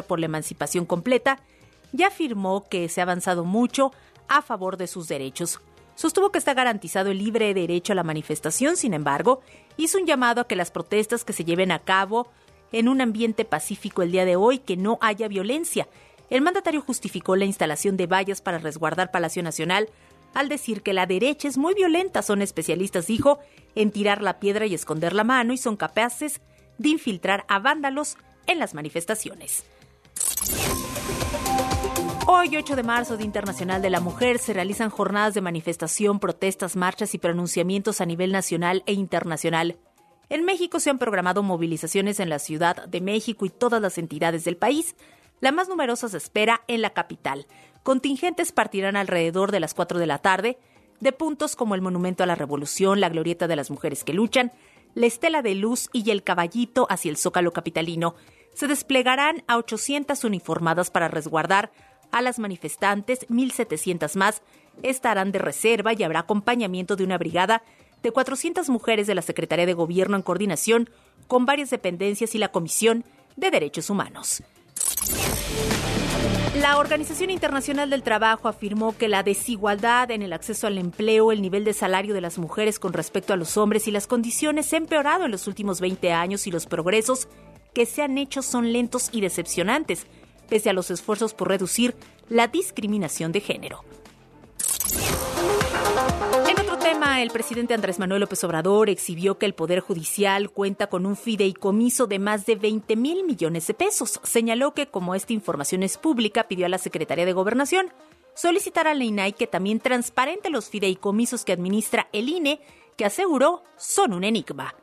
por la emancipación completa, ya afirmó que se ha avanzado mucho a favor de sus derechos. Sostuvo que está garantizado el libre derecho a la manifestación, sin embargo, hizo un llamado a que las protestas que se lleven a cabo en un ambiente pacífico el día de hoy, que no haya violencia. El mandatario justificó la instalación de vallas para resguardar Palacio Nacional al decir que la derecha es muy violenta. Son especialistas, dijo, en tirar la piedra y esconder la mano y son capaces de infiltrar a vándalos en las manifestaciones. Hoy, 8 de marzo, Día Internacional de la Mujer, se realizan jornadas de manifestación, protestas, marchas y pronunciamientos a nivel nacional e internacional. En México se han programado movilizaciones en la Ciudad de México y todas las entidades del país. La más numerosa se espera en la capital. Contingentes partirán alrededor de las 4 de la tarde de puntos como el Monumento a la Revolución, la Glorieta de las Mujeres que Luchan, la Estela de Luz y el Caballito hacia el Zócalo Capitalino. Se desplegarán a 800 uniformadas para resguardar a las manifestantes, 1.700 más estarán de reserva y habrá acompañamiento de una brigada de 400 mujeres de la Secretaría de Gobierno en coordinación con varias dependencias y la Comisión de Derechos Humanos. La Organización Internacional del Trabajo afirmó que la desigualdad en el acceso al empleo, el nivel de salario de las mujeres con respecto a los hombres y las condiciones se han empeorado en los últimos 20 años y los progresos que se han hecho son lentos y decepcionantes pese a los esfuerzos por reducir la discriminación de género. En otro tema, el presidente Andrés Manuel López Obrador exhibió que el Poder Judicial cuenta con un fideicomiso de más de 20 mil millones de pesos. Señaló que, como esta información es pública, pidió a la Secretaría de Gobernación solicitar a la INAI que también transparente los fideicomisos que administra el INE, que aseguró son un enigma.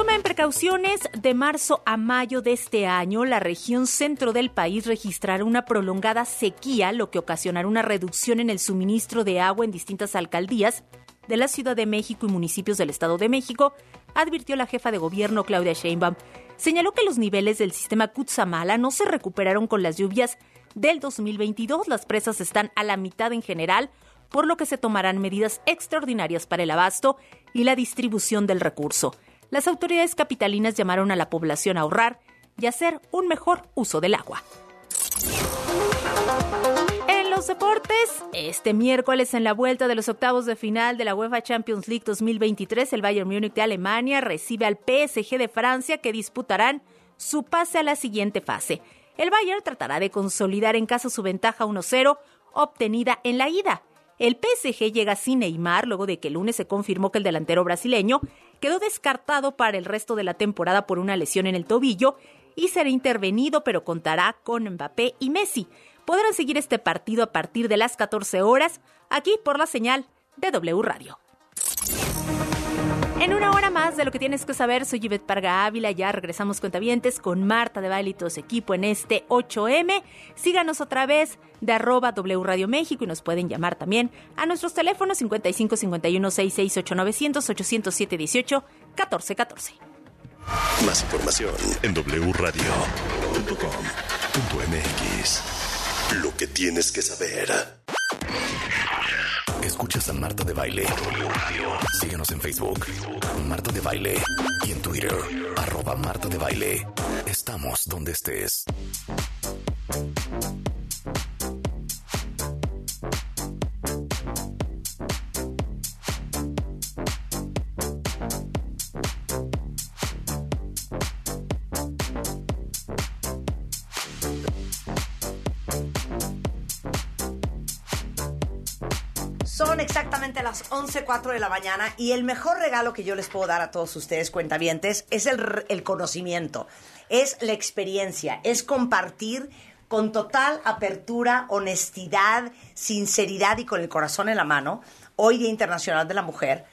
Tomen precauciones. De marzo a mayo de este año, la región centro del país registrará una prolongada sequía, lo que ocasionará una reducción en el suministro de agua en distintas alcaldías de la Ciudad de México y municipios del Estado de México, advirtió la jefa de gobierno Claudia Sheinbaum. Señaló que los niveles del sistema Cutzamala no se recuperaron con las lluvias del 2022. Las presas están a la mitad en general, por lo que se tomarán medidas extraordinarias para el abasto y la distribución del recurso las autoridades capitalinas llamaron a la población a ahorrar y hacer un mejor uso del agua. En los deportes, este miércoles en la vuelta de los octavos de final de la UEFA Champions League 2023, el Bayern Múnich de Alemania recibe al PSG de Francia que disputarán su pase a la siguiente fase. El Bayern tratará de consolidar en casa su ventaja 1-0 obtenida en la ida. El PSG llega sin Neymar luego de que el lunes se confirmó que el delantero brasileño quedó descartado para el resto de la temporada por una lesión en el tobillo y será intervenido, pero contará con Mbappé y Messi. Podrán seguir este partido a partir de las 14 horas aquí por la señal de W Radio. En una hora más de lo que tienes que saber, soy Yvette Parga Ávila. Ya regresamos cuentavientes con Marta de Baile y todo su equipo en este 8M. Síganos otra vez de arroba W Radio México y nos pueden llamar también a nuestros teléfonos 55 51 66 900 807 18 14 14. Más información en wradio.com.mx. Lo que tienes que saber. Escuchas a Marta de Baile. Síguenos en Facebook, Marta de Baile. Y en Twitter, arroba Marta de Baile. Estamos donde estés. 11, 4 de la mañana y el mejor regalo que yo les puedo dar a todos ustedes, cuentavientes, es el, el conocimiento, es la experiencia, es compartir con total apertura, honestidad, sinceridad y con el corazón en la mano, hoy Día Internacional de la Mujer,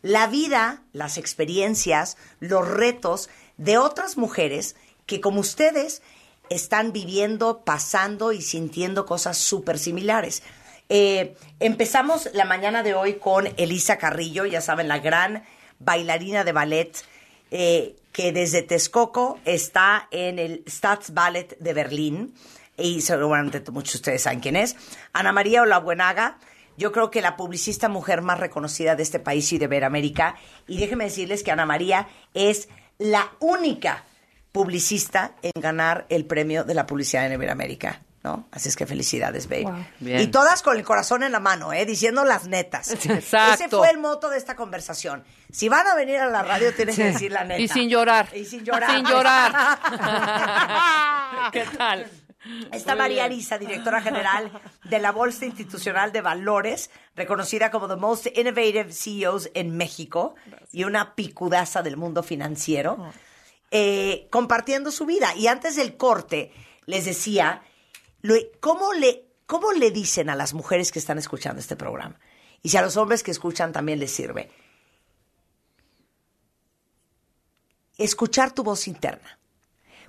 la vida, las experiencias, los retos de otras mujeres que como ustedes están viviendo, pasando y sintiendo cosas súper similares. Eh, empezamos la mañana de hoy con Elisa Carrillo, ya saben, la gran bailarina de ballet, eh, que desde Texcoco está en el Staatsballet de Berlín, y seguramente muchos de ustedes saben quién es. Ana María Olabuenaga, yo creo que la publicista mujer más reconocida de este país y de Veramérica, y déjenme decirles que Ana María es la única publicista en ganar el premio de la publicidad en Iberoamérica. ¿No? Así es que felicidades, babe. Bien. Y todas con el corazón en la mano, ¿eh? Diciendo las netas. Exacto. Ese fue el moto de esta conversación. Si van a venir a la radio, tienen que decir la neta. Y sin llorar. Y sin llorar. Sin llorar. ¿Qué tal? Está María Arisa, directora general de la Bolsa Institucional de Valores, reconocida como the most innovative CEOs en México y una picudaza del mundo financiero, eh, compartiendo su vida. Y antes del corte, les decía, ¿cómo le, ¿cómo le dicen a las mujeres que están escuchando este programa? Y si a los hombres que escuchan también les sirve. Escuchar tu voz interna.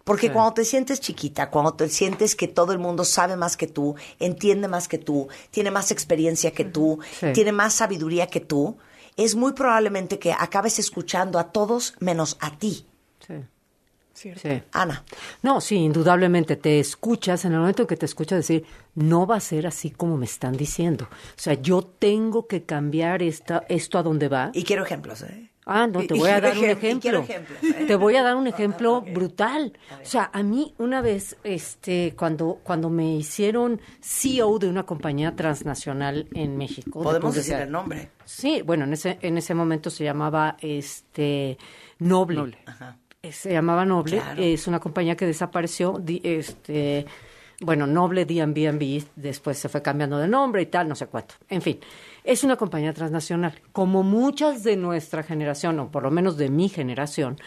Porque Sí. cuando te sientes chiquita, cuando te sientes que todo el mundo sabe más que tú, entiende más que tú, tiene más experiencia que tú, Sí. tiene más sabiduría que tú, es muy probablemente que acabes escuchando a todos menos a ti. Sí. Cierto. Sí. Ana, No, sí, indudablemente te escuchas, en el momento en que te escuchas decir, no va a ser así como me están diciendo. O sea, yo tengo que cambiar esta, esto a dónde va. y quiero ejemplos, ¿eh? Ah, no, te voy a dar un ejemplo. ¿eh? Te voy a dar un ejemplo brutal. O sea, a mí una vez, este, cuando, cuando me hicieron CEO de una compañía transnacional en México. de Podemos decir el nombre. Sí, bueno, en ese, en ese momento se llamaba este Noble. Noble. Eh, Se llamaba Noble, Claro. es una compañía que desapareció, este, bueno, Noble D&B, después se fue cambiando de nombre y tal, no sé cuánto. En fin, es una compañía transnacional. Como muchas de nuestra generación, o por lo menos de mi generación,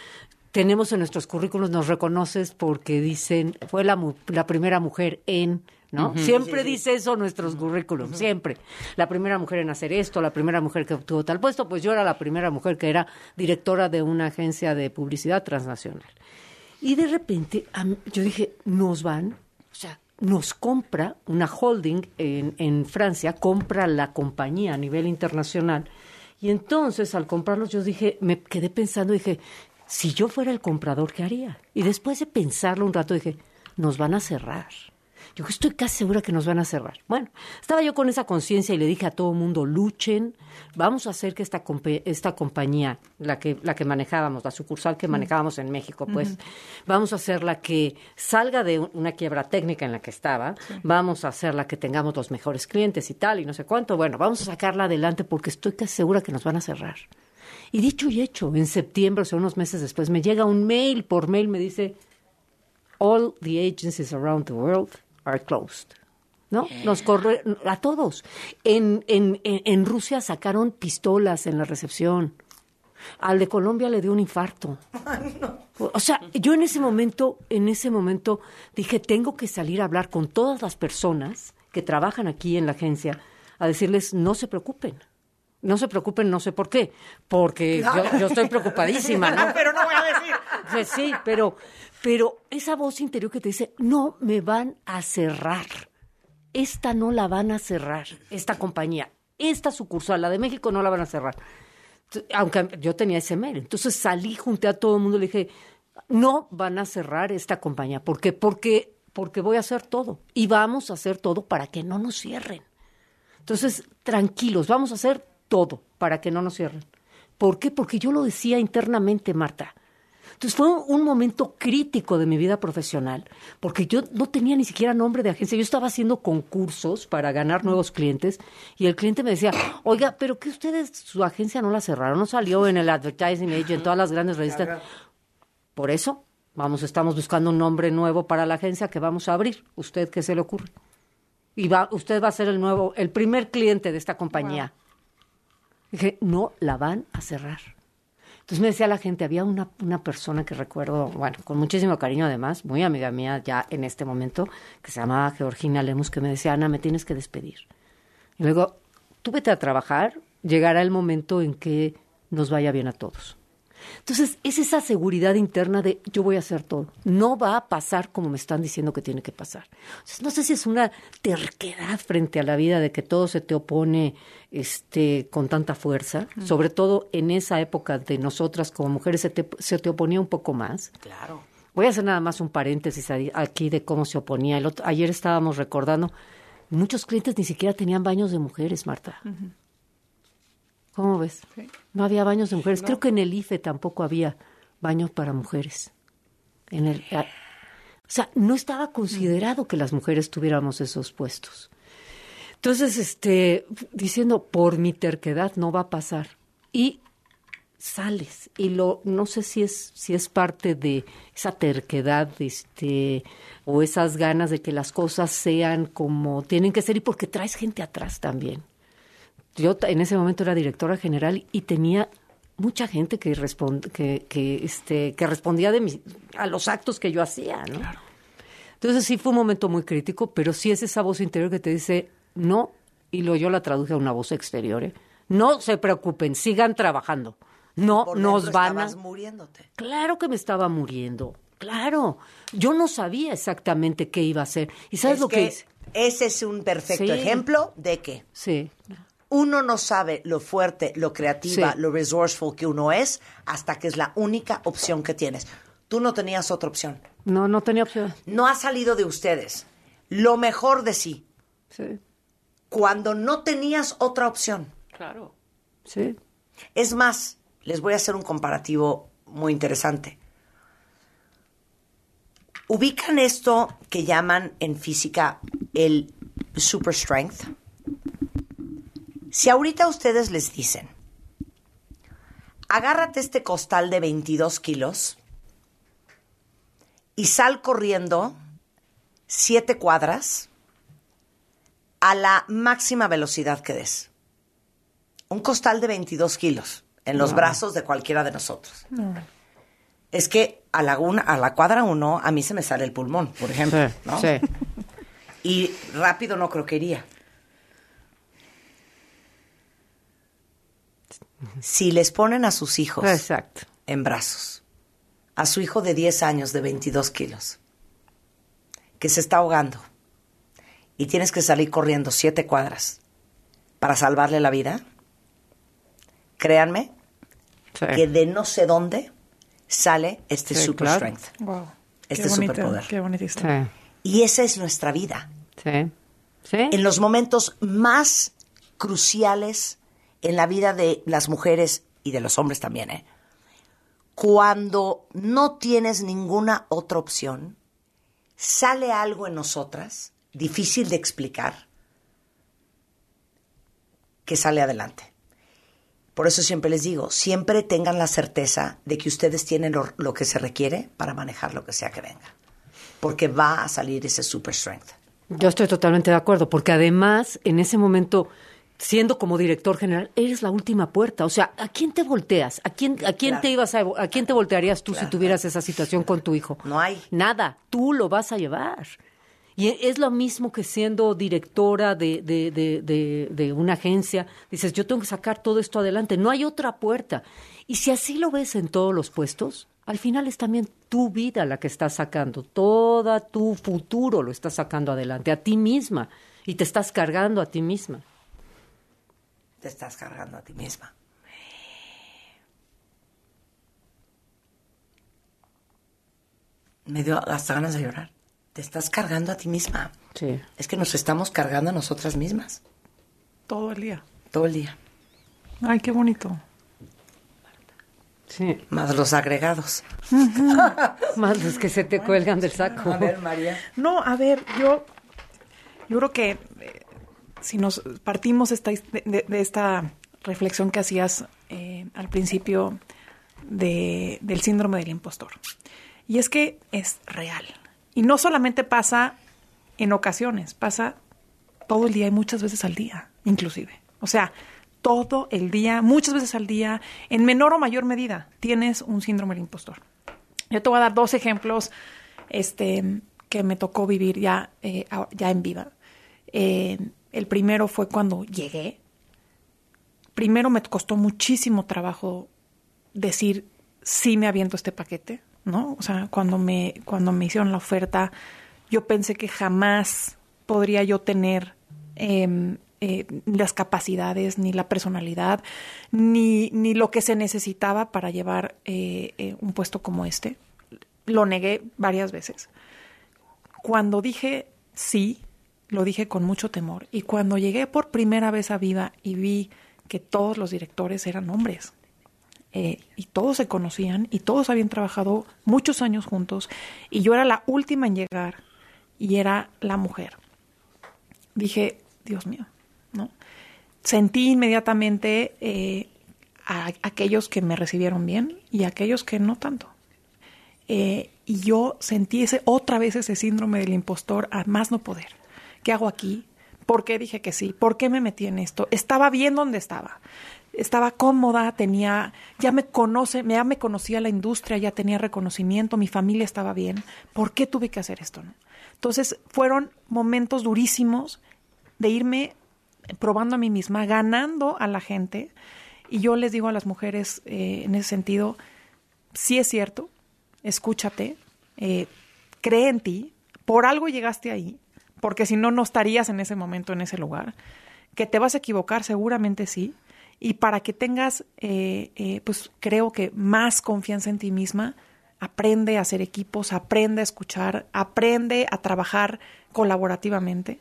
tenemos en nuestros currículos, nos reconoces porque dicen, fue la, la primera mujer en, ¿no? Siempre dice eso nuestros currículos, siempre. La primera mujer en hacer esto, la primera mujer que obtuvo tal puesto, pues yo era la primera mujer que era directora de una agencia de publicidad transnacional. Y de repente yo dije, nos van, o sea, nos compra una holding en, en Francia, compra la compañía a nivel internacional. Y entonces al comprarlos yo dije, me quedé pensando, dije, si yo fuera el comprador, ¿qué haría? Y después de pensarlo un rato dije, nos van a cerrar. Yo estoy casi segura que nos van a cerrar. Bueno, estaba yo con esa conciencia y le dije a todo el mundo, luchen, vamos a hacer que esta, esta compañía, la que, la que manejábamos, la sucursal que manejábamos en México, pues, vamos a hacer la que salga de un- una quiebra técnica en la que estaba, vamos a hacer la que tengamos los mejores clientes y tal, y no sé cuánto. Bueno, vamos a sacarla adelante porque estoy casi segura que nos van a cerrar. Y dicho y hecho, en septiembre, o sea, unos meses después, me llega un mail, por mail me dice, all the agencies around the world are closed. ¿No? Nos corre a todos. En, en, en, Rusia sacaron pistolas en la recepción. Al de Colombia le dio un infarto. O sea, yo en ese momento, en ese momento dije, tengo que salir a hablar con todas las personas que trabajan aquí en la agencia a decirles, no se preocupen. No se preocupen, no sé por qué. Porque yo, yo estoy preocupadísima, ¿no? Pero no voy a decir. Pues sí, pero, pero esa voz interior que te dice, no me van a cerrar. Esta no la van a cerrar, esta compañía. Esta sucursal, la de México, no la van a cerrar. Aunque yo tenía ese mail. Entonces salí, junté a todo el mundo le dije, no van a cerrar esta compañía. ¿Por qué? Porque, porque voy a hacer todo. Y vamos a hacer todo para que no nos cierren. Entonces, tranquilos, vamos a hacer todo para que no nos cierren. ¿Por qué? Porque yo lo decía internamente, Marta. Entonces fue un, momento crítico de mi vida profesional, porque yo no tenía ni siquiera nombre de agencia. Yo estaba haciendo concursos para ganar nuevos clientes y el cliente me decía, oiga, pero que ustedes, su agencia no la cerraron, no salió en el Advertising Age, en todas las grandes revistas. Por eso, vamos, estamos buscando un nombre nuevo para la agencia que vamos a abrir. ¿Usted qué se le ocurre? Y va, usted va a ser el nuevo, el primer cliente de esta compañía. Dije, no la van a cerrar. Entonces me decía la gente, había una, una persona que recuerdo, bueno, con muchísimo cariño además, muy amiga mía ya en este momento, que se llamaba Georgina Lemus, que me decía, Ana, me tienes que despedir. Y luego, tú vete a trabajar, llegará el momento en que nos vaya bien a todos. Entonces, es esa seguridad interna de yo voy a hacer todo. No va a pasar como me están diciendo que tiene que pasar. Entonces, no sé si es una terquedad frente a la vida de que todo se te opone este, con tanta fuerza, sobre todo en esa época de nosotras como mujeres se te, se te oponía un poco más. Claro. Voy a hacer nada más un paréntesis aquí de cómo se oponía. El otro- ayer estábamos recordando, muchos clientes ni siquiera tenían baños de mujeres, Marta. ¿Cómo ves? Sí. No había baños de mujeres. Creo que en el IFE tampoco había baños para mujeres. En el, o sea, no estaba considerado que las mujeres tuviéramos esos puestos. Entonces, este, diciendo, por mi terquedad no va a pasar. Y sales y lo no sé si es si es parte de esa terquedad este o esas ganas de que las cosas sean como tienen que ser y porque traes gente atrás también yo en ese momento era directora general y tenía mucha gente que que, que este que respondía de a los actos que yo hacía no entonces sí fue un momento muy crítico pero sí es esa voz interior que te dice no y lo yo la traduje a una voz exterior ¿eh? no se preocupen sigan trabajando no nos van a. muriéndote. Claro que me estaba muriendo. Claro. Yo no sabía exactamente qué iba a hacer. ¿Y sabes lo que, hice? Ese es un perfecto ejemplo de que sí. Uno no sabe lo fuerte, lo creativa, lo resourceful que uno es hasta que es la única opción que tienes. Tú no tenías otra opción. No, no tenía opción. No ha salido de ustedes lo mejor de sí. Sí. Cuando no tenías otra opción. Claro. Sí. Es más, les voy a hacer un comparativo muy interesante. Ubican esto que llaman en física el super strength. Si ahorita ustedes les dicen, agárrate este costal de 22 kilos y sal corriendo siete cuadras a la máxima velocidad que des. Un costal de 22 kilos en los brazos de cualquiera de nosotros. Es que a la, a la cuadra uno a mí se me sale el pulmón, por ejemplo. Sí, Y rápido no creo que iría. Si les ponen a sus hijos Exacto. en brazos, a su hijo de 10 años de 22 kilos, que se está ahogando, y tienes que salir corriendo siete cuadras para salvarle la vida, créanme que de no sé dónde sale este super strength. Wow. Este superpoder. Qué bonito. Y esa es nuestra vida. Sí. ¿Sí? En los momentos más cruciales en la vida de las mujeres y de los hombres también, ¿eh? Cuando no tienes ninguna otra opción, sale algo en nosotras, difícil de explicar, que sale adelante. Por eso siempre les digo, siempre tengan la certeza de que ustedes tienen lo, que se requiere para manejar lo que sea que venga. Porque va a salir ese super strength. Yo estoy totalmente de acuerdo, porque además, en ese momento, siendo como director general, eres la última puerta. O sea, ¿a quién te volteas? ¿A quién, a quién te ibas a, a quién te voltearías tú si tuvieras esa situación con tu hijo? No hay. Nada. Tú lo vas a llevar. Y es lo mismo que siendo directora de, de, de, de, una agencia, dices, yo tengo que sacar todo esto adelante, no hay otra puerta. Y si así lo ves en todos los puestos, al final es también tu vida la que estás sacando, todo tu futuro lo estás sacando adelante, a ti misma, y te estás cargando a ti misma. Te estás cargando a ti misma. Me dio hasta ganas de llorar te estás cargando a ti misma. Sí. Es que nos estamos cargando a nosotras mismas. Todo el día. Todo el día. Ay, qué bonito. Sí. Más los agregados. Más los que se te cuelgan del saco. A ver, María. No, a ver, yo, yo creo que eh, si nos partimos esta, de, esta reflexión que hacías eh, al principio de, del síndrome del impostor. Y es que es real. Y no solamente pasa en ocasiones, pasa todo el día y muchas veces al día, inclusive. O sea, todo el día, muchas veces al día, en menor o mayor medida, tienes un síndrome del impostor. Yo te voy a dar dos ejemplos este, que me tocó vivir ya, eh, ya en vida. Eh, el primero fue cuando llegué. Primero me costó muchísimo trabajo decir, sí me aviento este paquete. ¿no? O sea, cuando me, cuando me hicieron la oferta, yo pensé que jamás podría yo tener em, eh, las capacidades, ni la personalidad, ni, ni, lo que se necesitaba para llevar eh, eh, un puesto como este. Lo negué varias veces. Cuando dije sí, lo dije con mucho temor. Y cuando llegué por primera vez a Viva y vi que todos los directores eran hombres, eh, y todos se conocían y todos habían trabajado muchos años juntos y yo era la última en llegar y era la mujer. Dije, Dios mío, ¿no? Sentí inmediatamente eh, a aquellos que me recibieron bien y a aquellos que no tanto. Eh, y yo sentí ese, otra vez ese síndrome del impostor a más no poder. ¿Qué hago aquí? ¿Por qué dije que sí? ¿Por qué me metí en esto? Estaba bien donde estaba estaba cómoda, tenía, ya me conoce, ya me conocía la industria, ya tenía reconocimiento, mi familia estaba bien. ¿Por qué tuve que hacer esto? Entonces fueron momentos durísimos de irme probando a mí misma, ganando a la gente. Y yo les digo a las mujeres eh, en ese sentido, sí es cierto, escúchate, eh, cree en ti, por algo llegaste ahí, porque si no, no estarías en ese momento, en ese lugar. Que te vas a equivocar, seguramente sí, y para que tengas, eh, eh, pues creo que más confianza en ti misma, aprende a hacer equipos, aprende a escuchar, aprende a trabajar colaborativamente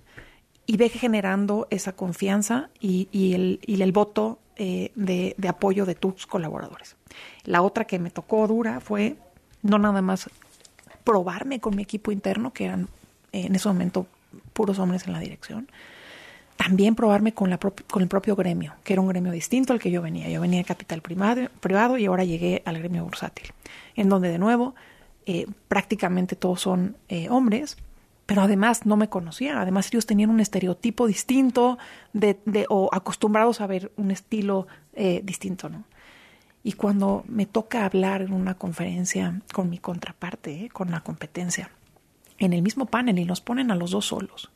y ve generando esa confianza y, el, voto eh, de, de, apoyo de tus colaboradores. La otra que me tocó dura fue no nada más probarme con mi equipo interno, que eran en ese momento puros hombres en la dirección, también probarme con, la con el propio gremio, que era un gremio distinto al que yo venía. Yo venía de capital privado, y ahora llegué al gremio bursátil, en donde de nuevo eh, prácticamente todos son eh, hombres, pero además no me conocían, además ellos tenían un estereotipo distinto de o acostumbrados a ver un estilo eh, distinto, ¿no? Y cuando me toca hablar en una conferencia con mi contraparte, con la competencia, en el mismo panel y nos ponen a los dos solos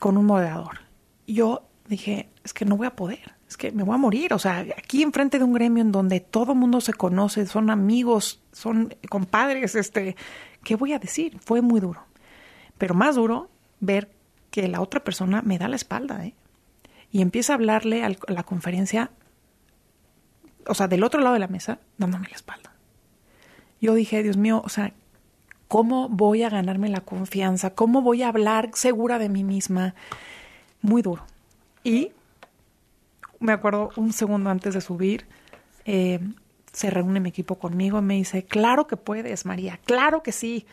con un moderador. Yo dije, es que no voy a poder, es que me voy a morir. O sea, aquí enfrente de un gremio en donde todo mundo se conoce, son amigos, son compadres, este, ¿qué voy a decir? Fue muy duro. Pero más duro ver que la otra persona me da la espalda, ¿eh? Y empieza a hablarle a la conferencia, o sea, del otro lado de la mesa, dándome la espalda. Yo dije, Dios mío, o sea, ¿Cómo voy a ganarme la confianza? ¿Cómo voy a hablar segura de mí misma? Muy duro. Y me acuerdo un segundo antes de subir, eh, se reúne mi equipo conmigo y me dice, claro que puedes, María, claro que sí.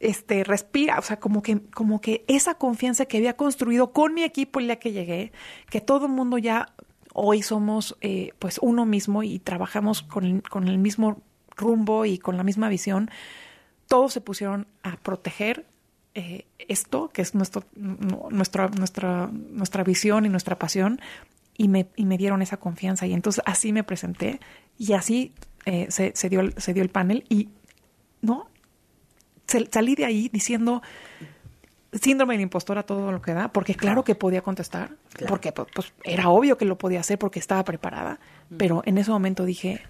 Este, respira, o sea, como que, como que esa confianza que había construido con mi equipo el día que llegué, que todo el mundo ya hoy somos eh, pues uno mismo y trabajamos con con el mismo rumbo y con la misma visión, todos se pusieron a proteger eh, esto, que es nuestro, nuestra, nuestra, nuestra visión y nuestra pasión, y me, y me dieron esa confianza. Y entonces así me presenté y así eh, se, se, dio, se dio el panel y, ¿no? salí de ahí diciendo síndrome del impostor a todo lo que da, porque claro que podía contestar, porque pues, pues, era obvio que lo podía hacer porque estaba preparada, pero en ese momento dije,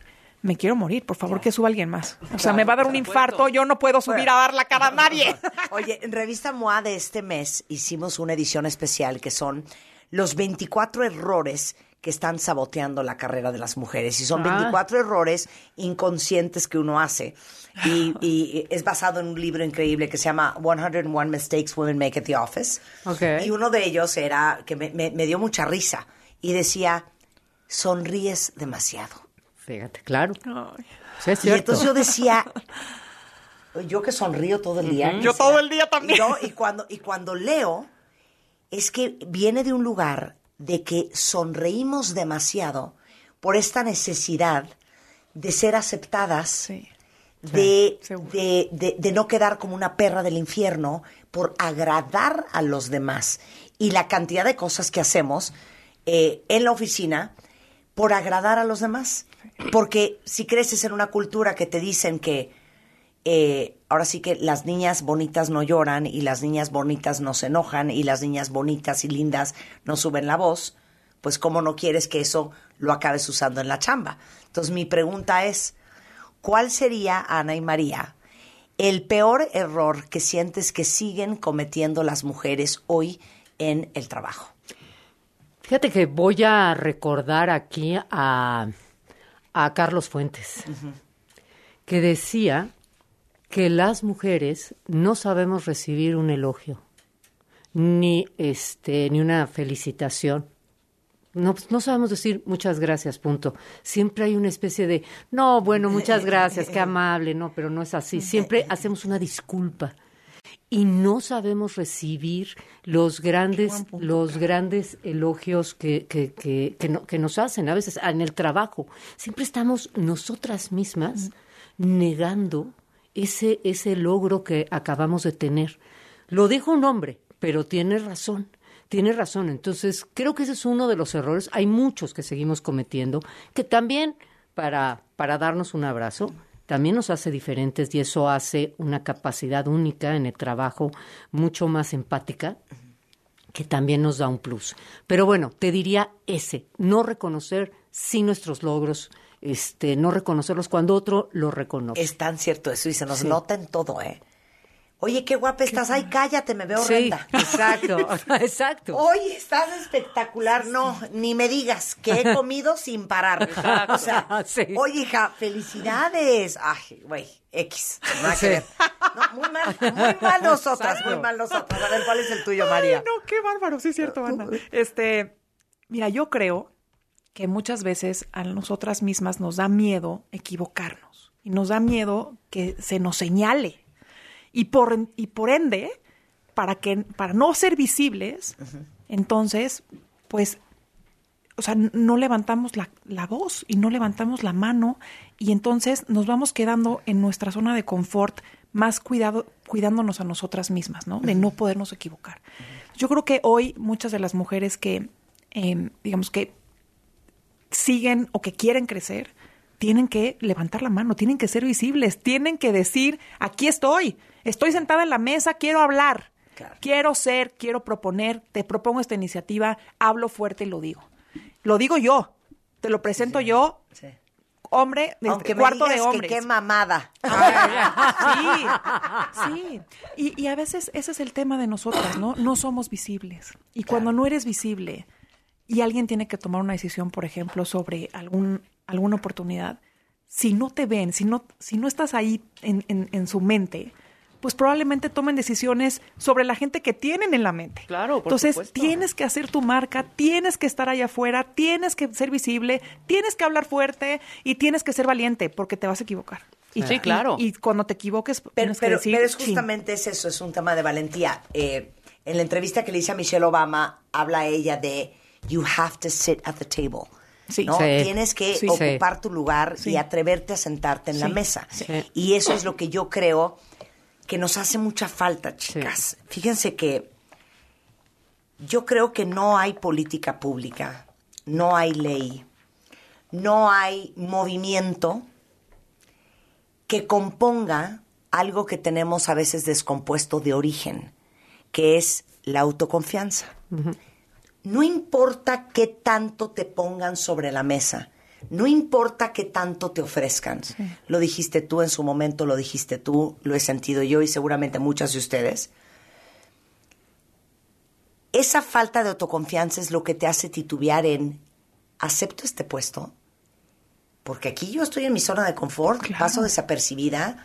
me quiero morir, por favor que suba alguien más. O sea, me va a dar un infarto, yo no puedo subir a dar la cara a nadie. Oye, en Revista MOA de este mes hicimos una edición especial que son los 24 errores que están saboteando la carrera de las mujeres. Y son 24 ah. errores inconscientes que uno hace. Y, es basado en un libro increíble que se llama 101 Mistakes Women Make at the Office. Y uno de ellos era, que me, me dio mucha risa, y decía, sonríes demasiado. Fíjate, claro. y entonces yo decía, yo que sonrío todo el día. Yo todo el día también. Y, cuando, y cuando leo, es que viene de un lugar de que sonreímos demasiado por esta necesidad de ser aceptadas, de, de, de, no quedar como una perra del infierno, por agradar a los demás. Y la cantidad de cosas que hacemos eh, en la oficina por agradar a los demás. Porque si creces en una cultura que te dicen que eh, ahora sí que las niñas bonitas no lloran y las niñas bonitas no se enojan y las niñas bonitas y lindas no suben la voz, pues cómo no quieres que eso lo acabes usando en la chamba. Entonces mi pregunta es, ¿cuál sería, Ana y María, el peor error que sientes que siguen cometiendo las mujeres hoy en el trabajo? Fíjate que voy a recordar aquí a a Carlos Fuentes, que decía que las mujeres no sabemos recibir un elogio, ni, este, ni una felicitación, No, pues, no sabemos decir muchas gracias, punto. Siempre hay una especie de, no, bueno, muchas gracias, qué amable, no, pero no es así. Siempre hacemos una disculpa y no sabemos recibir los grandes, los grandes elogios que, que, que, que, no- que nos hacen a veces en el trabajo. Siempre estamos nosotras mismas negando ese, ese logro que acabamos de tener. Lo dijo un hombre, pero tiene razón. Tiene razón. Entonces, creo que ese es uno de los errores. Hay muchos que seguimos cometiendo, que también para, para darnos un abrazo, también nos hace diferentes y eso hace una capacidad única en el trabajo, mucho más empática, que también nos da un plus. Pero bueno, te diría ese, no reconocer sí nuestros logros, este, no reconocerlos cuando otro lo reconoce. Es tan cierto eso y se nos Sí. nota en todo, ¿eh? Oye, qué guapa estás. Ay, cállate, me veo sí, horrenda. exacto, exacto. Oye, estás espectacular. No, ni me digas que he comido sin parar. O sea, Sí. oye, hija, felicidades. Ay, güey, X. Sí. No, muy mal, muy mal nosotras, Exacto. muy mal nosotras. A ver, ¿cuál es el tuyo, María? No, qué bárbaro, sí es cierto, Ana. Este, mira, yo creo que muchas veces a nosotras mismas nos da miedo equivocarnos y nos da miedo que se nos señale. Y por, y por ende, para que para no ser visibles, entonces, pues o sea, no levantamos la, la voz y no levantamos la mano y entonces nos vamos quedando en nuestra zona de confort más cuidado, cuidándonos a nosotras mismas, ¿no? De no podernos equivocar. Yo creo que hoy muchas de las mujeres que, eh, digamos que siguen o que quieren crecer, tienen que levantar la mano, tienen que ser visibles, tienen que decir, aquí estoy, estoy sentada en la mesa, quiero hablar, Claro. quiero ser, quiero proponer, te propongo esta iniciativa, hablo fuerte y lo digo. Lo digo yo, te lo presento yo, Sí. hombre, de Aunque me cuarto de digas hombres. qué mamada. Sí, sí. Y, y a veces ese es el tema de nosotras, ¿no? No somos visibles. Y cuando no eres visible y alguien tiene que tomar una decisión, por ejemplo, sobre algún, alguna oportunidad, si no te ven, si no, si no estás ahí en, en- en su mente, pues probablemente tomen decisiones sobre la gente que tienen en la mente. Claro, por Entonces, supuesto. tienes que hacer tu marca, tienes que estar allá afuera, tienes que ser visible, tienes que hablar fuerte y tienes que ser valiente porque te vas a equivocar. Y, Sí, claro. Y, y cuando te equivoques, Pero, tienes que pero, decir, pero es justamente es eso, es un tema de valentía. Eh, en la entrevista que le hice a Michelle Obama, habla ella de you have to sit at the table. Sí. ¿no? Sí. Tienes que Sí. ocupar tu lugar y atreverte a sentarte en la mesa. Sí. Y eso es lo que yo creo que nos hace mucha falta, chicas. Fíjense que yo creo que no hay política pública, no hay ley, no hay movimiento que componga algo que tenemos a veces descompuesto de origen, que es la autoconfianza. No importa qué tanto te pongan sobre la mesa, no importa qué tanto te ofrezcan. Lo dijiste tú en su momento, lo dijiste tú, lo he sentido yo y seguramente muchas de ustedes. Esa falta de autoconfianza es lo que te hace titubear en, ¿acepto este puesto? Porque aquí yo estoy en mi zona de confort, paso desapercibida,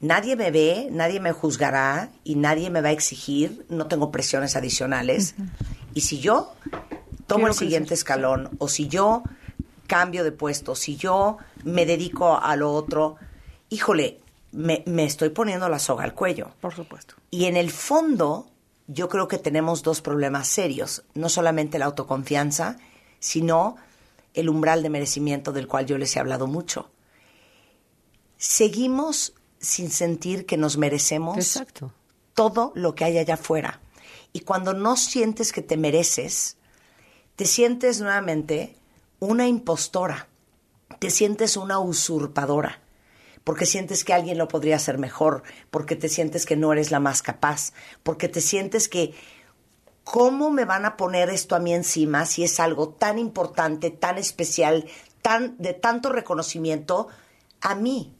nadie me ve, nadie me juzgará y nadie me va a exigir, no tengo presiones adicionales. Y si yo tomo Quiero el siguiente escalón o si yo cambio de puesto, si yo me dedico a lo otro, híjole, me, me estoy poniendo la soga al cuello. Por supuesto. Y en el fondo, yo creo que tenemos dos problemas serios. No solamente la autoconfianza, sino el umbral de merecimiento del cual yo les he hablado mucho. Seguimos sin sentir que nos merecemos Exacto. todo lo que hay allá afuera. Y cuando no sientes que te mereces, te sientes nuevamente una impostora, te sientes una usurpadora, porque sientes que alguien lo podría hacer mejor, porque te sientes que no eres la más capaz, porque te sientes que ¿cómo me van a poner esto a mí encima si es algo tan importante, tan especial, tan de tanto reconocimiento a mí,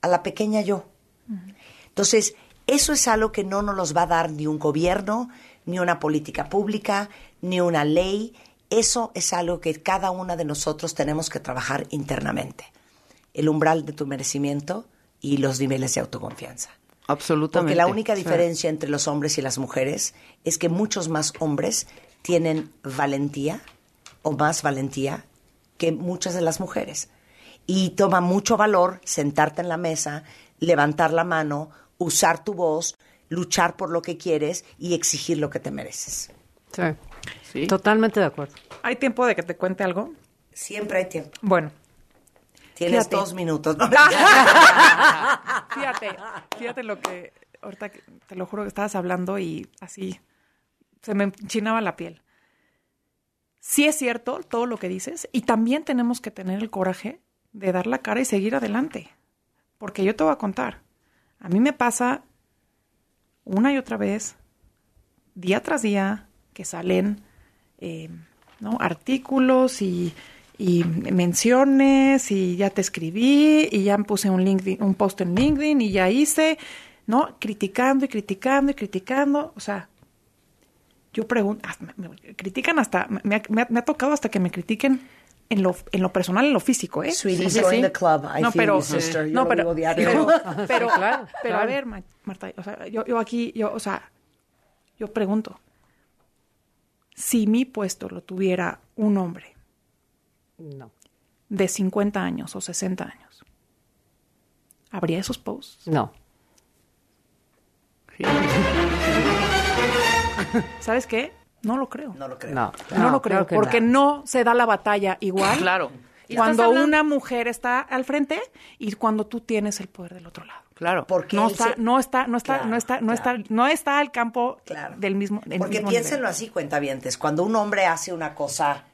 a la pequeña yo? Entonces, eso es algo que no nos los va a dar ni un gobierno, ni una política pública, ni una ley. Eso es algo que cada una de nosotros tenemos que trabajar internamente. El umbral de tu merecimiento y los niveles de autoconfianza. Absolutamente. Porque la única Sí. diferencia entre los hombres y las mujeres es que muchos más hombres tienen valentía o más valentía que muchas de las mujeres. Y toma mucho valor sentarte en la mesa, levantar la mano, usar tu voz, luchar por lo que quieres y exigir lo que te mereces. Sí. Sí. Totalmente de acuerdo. ¿Hay tiempo de que te cuente algo? Siempre hay tiempo. Bueno. Tienes fíjate. dos minutos. fíjate, fíjate lo que, ahorita te lo juro que estabas hablando y así se me enchinaba la piel. Sí es cierto todo lo que dices y también tenemos que tener el coraje de dar la cara y seguir adelante. Porque yo te voy a contar, a mí me pasa una y otra vez, día tras día, que salen eh, ¿no? artículos y, y, menciones y ya te escribí y ya puse un, LinkedIn, un post en LinkedIn y ya hice, ¿no? Criticando y criticando y criticando. O sea, yo pregunto, me, critican hasta, me, me ha tocado hasta que me critiquen en lo, en lo personal, en lo físico, ¿eh? Sweetie, sí, sí, the club. I no, pero, sister. Yo no, pero, diario. pero, pero, claro, pero a ver, Marta, o sea, yo, yo aquí, yo, o sea, yo pregunto, si mi puesto lo tuviera un hombre no. de 50 años o 60 años, ¿habría esos posts? No. ¿Sabes qué? No lo creo. No lo creo. No, no, lo creo, porque no. se da la batalla igual. Claro. Cuando una mujer está al frente y cuando tú tienes el poder del otro lado. Claro. Porque no está, se- no está, no está, Claro, no está, no claro. está, no está al campo Claro. del mismo. del Porque mismo piénsenlo nivel. así, cuentavientes. Cuando un hombre hace una cosa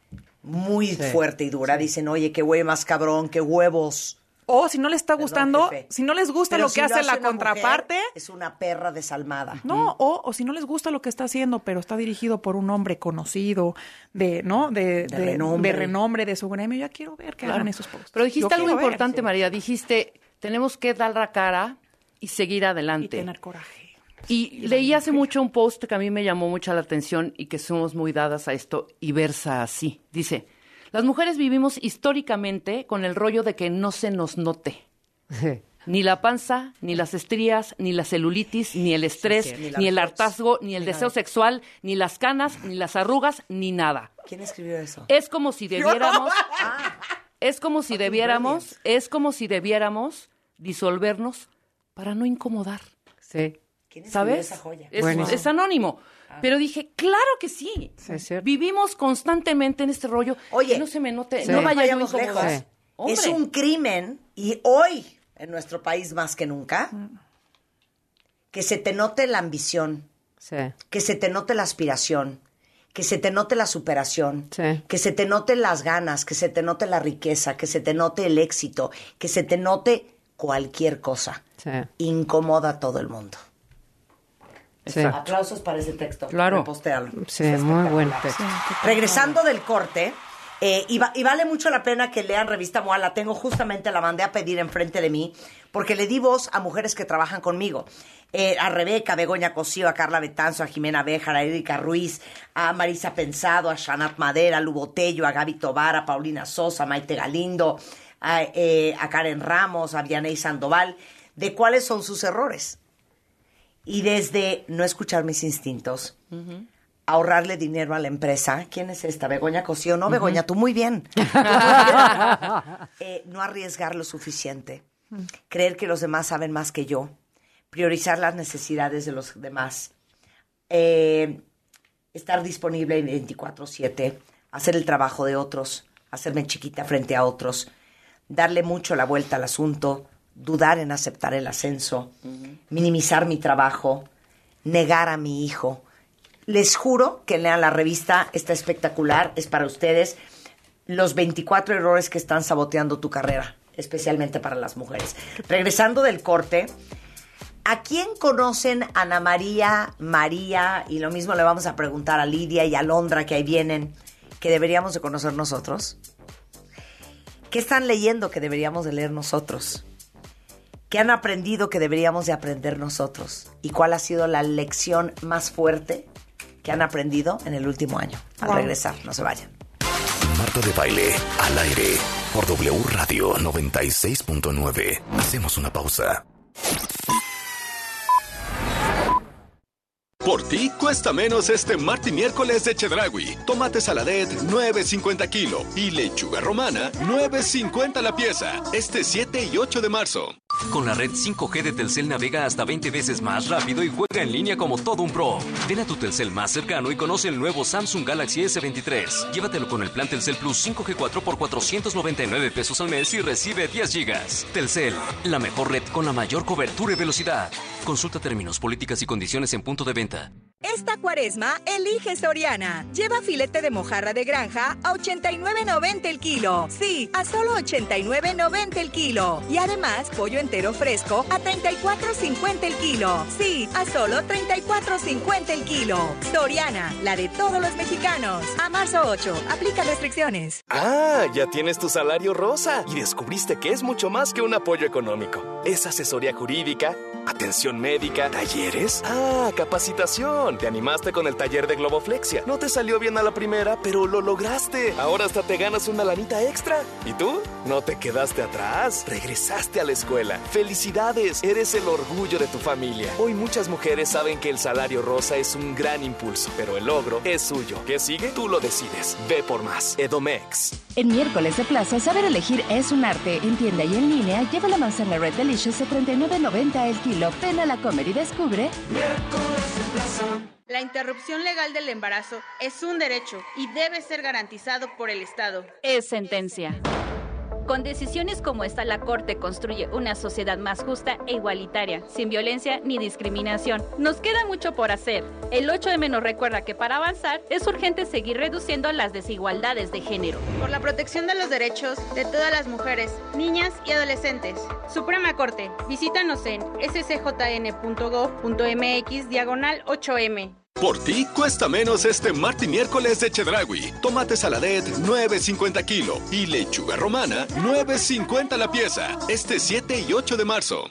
muy fuerte y dura, dicen, oye, qué güey más cabrón, qué huevos. O si no les está gustando, si no les gusta Pero lo si que hace la una contraparte, mujer, es una perra desalmada. no, o, o si no les gusta lo que está haciendo, pero está dirigido por un hombre conocido, de, ¿no? De, De de- renombre. de renombre, de su gremio, ya quiero ver que hagan esos posts. Pero dijiste Yo algo quiero ver, importante, sí. María. Dijiste, tenemos que dar la cara y seguir Y adelante. tener coraje. Y leí hace mucho un post que a mí me llamó mucha la atención y que somos muy dadas a esto y versa así. Dice, las mujeres vivimos históricamente con el rollo de que no se nos note. Ni la panza, ni las estrías, ni la celulitis, ni el estrés, Ni el hartazgo, ni el deseo sexual, ni las canas, ni las arrugas, ni nada. ¿Quién escribió eso? Es como si debiéramos, es como si debiéramos, es como si debiéramos disolvernos para no incomodar. Sí. ¿Quién ¿Sabes? esa joya? Es, Buenísimo. es anónimo. Pero dije, claro que sí. Sí, es cierto. Vivimos constantemente en este rollo. Oye, que no se me note, Sí. no vaya yo lejos. Sí. Hombre. Es un crimen, y hoy, en nuestro país más que nunca, que se te note la ambición, Sí. que se te note la aspiración, que se te note la superación, Sí. que se te note las ganas, que se te note la riqueza, que se te note el éxito, que se te note cualquier cosa. Sí. Incomoda a todo el mundo. Sí. Aplausos para ese texto. Claro. Repostéalo. Sí, muy buen texto. Regresando del corte, eh, y, va- y vale mucho la pena que lean Revista MOA, la tengo justamente, la mandé a pedir enfrente de mí, porque le di voz a mujeres que trabajan conmigo. Eh, a Rebeca, Begoña Cosío, a Carla Betanzo, a Jimena Béjar, a Erika Ruiz, a Marisa Pensado, a Shanat Madera, a Lubotello, a Gaby Tobar, a Paulina Sosa, a Maite Galindo, a, eh, a Karen Ramos, a Vianey Sandoval, de cuáles son sus errores. Y desde no escuchar mis instintos, ahorrarle dinero a la empresa. ¿Quién es esta? Begoña Cosío. No, Begoña, tú muy bien. Tú muy bien. Eh, no arriesgar lo suficiente. Creer que los demás saben más que yo. Priorizar las necesidades de los demás. Eh, estar disponible 24/7. Hacer el trabajo de otros. Hacerme chiquita frente a otros. Darle mucho la vuelta al asunto. Dudar en aceptar el ascenso. Minimizar mi trabajo. Negar a mi hijo. Les juro que lean la revista, está espectacular, es para ustedes. Los 24 errores que están saboteando tu carrera, especialmente para las mujeres. Regresando del corte, ¿a quién conocen Ana María, María? Y lo mismo le vamos a preguntar a Lidia y a Londra que ahí vienen, que deberíamos de conocer nosotros. ¿Qué están leyendo que deberíamos de leer nosotros? ¿Qué han aprendido que deberíamos de aprender nosotros? ¿Y cuál ha sido la lección más fuerte que han aprendido en el último año? Al Wow. regresar, no se vayan. Marta de Baile, al aire, por W Radio 96.9. Hacemos una pausa. Por ti cuesta menos este martes miércoles de Chedragui. Tomate saladet 9.50 kilo y lechuga romana 9.50 la pieza. Este 7 y 8 de marzo. Con la red 5G de Telcel navega hasta 20 veces más rápido y juega en línea como todo un pro. Ven a tu Telcel más cercano y conoce el nuevo Samsung Galaxy S23. Llévatelo con el plan Telcel Plus 5G4 por 499 pesos al mes y recibe 10 gigas. Telcel, la mejor red con la mayor cobertura y velocidad. Consulta términos, políticas y condiciones en punto de venta. Esta cuaresma, elige Soriana. Lleva filete de mojarra de granja a 89.90 el kilo. Sí, a solo 89.90 el kilo. Y además, pollo entero fresco a 34.50 el kilo. Sí, a solo 34.50 el kilo. Soriana, la de todos los mexicanos. A marzo 8, aplica restricciones. Ah, ya tienes tu salario rosa y descubriste que es mucho más que un apoyo económico. Es asesoría jurídica, atención médica, talleres. Ah, capacitación. Te animaste con el taller de Globoflexia. No te salió bien a la primera, pero lo lograste. Ahora hasta te ganas una lanita extra. ¿Y tú? No te quedaste atrás. Regresaste a la escuela. Felicidades, eres el orgullo de tu familia. Hoy muchas mujeres saben que el salario rosa es un gran impulso, pero el logro es suyo. ¿Qué sigue? Tú lo decides. Ve por más. Edomex. En miércoles de plaza, saber elegir es un arte. En tienda y en línea, lleva la manzana Red Delicious a 39.90 el kilo. Ven a la comer y descubre. La interrupción legal del embarazo es un derecho y debe ser garantizado por el Estado. Es sentencia. Con decisiones como esta, la Corte construye una sociedad más justa e igualitaria, sin violencia ni discriminación. Nos queda mucho por hacer. El 8M nos recuerda que para avanzar es urgente seguir reduciendo las desigualdades de género. Por la protección de los derechos de todas las mujeres, niñas y adolescentes. Suprema Corte, visítanos en scjn.gov.mx diagonal 8M. Por ti cuesta menos este martes miércoles de Chedragui. Tomate saladet 9.50 kilo y lechuga romana 9.50 la pieza. Este 7 y 8 de marzo.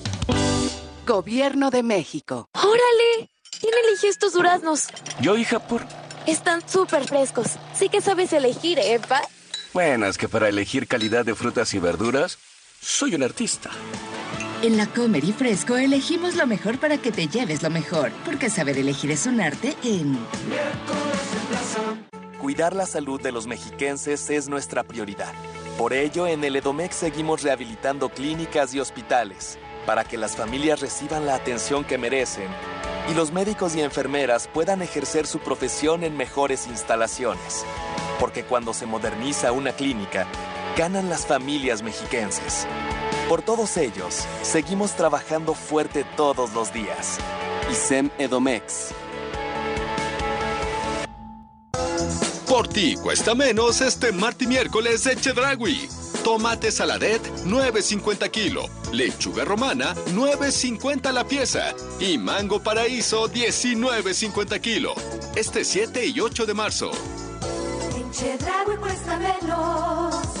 Gobierno de México. ¡Órale! ¿Quién eligió estos duraznos? Yo, hija, por... Están súper frescos. Sí que sabes elegir, ¿eh, pa? Bueno, es que para elegir calidad de frutas y verduras, soy un artista. En la Comer y Fresco elegimos lo mejor para que te lleves lo mejor, porque saber elegir es un arte en... Cuidar la salud de los mexiquenses es nuestra prioridad. Por ello, en el Edomex seguimos rehabilitando clínicas y hospitales para que las familias reciban la atención que merecen y los médicos y enfermeras puedan ejercer su profesión en mejores instalaciones. Porque cuando se moderniza una clínica, ganan las familias mexiquenses. Por todos ellos, seguimos trabajando fuerte todos los días. ISEM Edomex. Por ti cuesta menos este martes y miércoles de Chedragui. Tomate saladet 9.50 kilo, lechuga romana 9.50 la pieza y mango paraíso 19.50 kilo. Este 7 y 8 de marzo. En cuesta menos.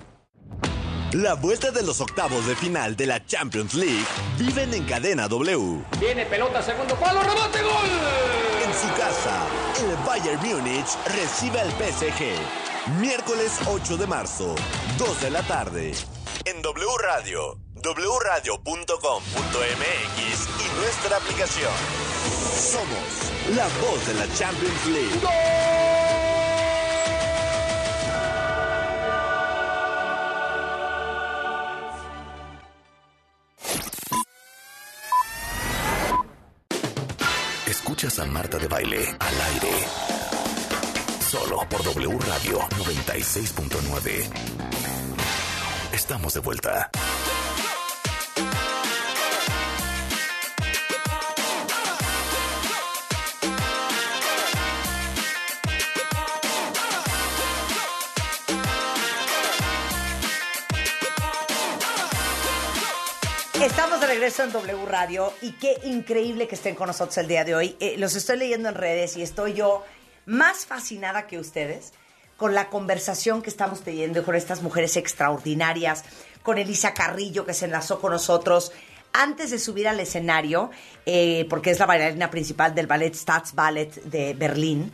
La vuelta de los octavos de final de la Champions League viven en cadena W. Viene pelota, segundo palo, rebote, gol. En su casa, el Bayern Múnich recibe al PSG. Miércoles 8 de marzo, 2 de la tarde. En W Radio, wradio.com.mx y nuestra aplicación. Somos la voz de la Champions League. Escuchas a Marta de Baile al aire. Solo por W Radio 96.9. Estamos de vuelta. Estamos de regreso en W Radio y qué increíble que estén con nosotros el día de hoy. Eh, los estoy leyendo en redes y estoy yo más fascinada que ustedes con la conversación que estamos teniendo con estas mujeres extraordinarias, con Elisa Carrillo que se enlazó con nosotros antes de subir al escenario, eh, porque es la bailarina principal del ballet Staatsballet de Berlín.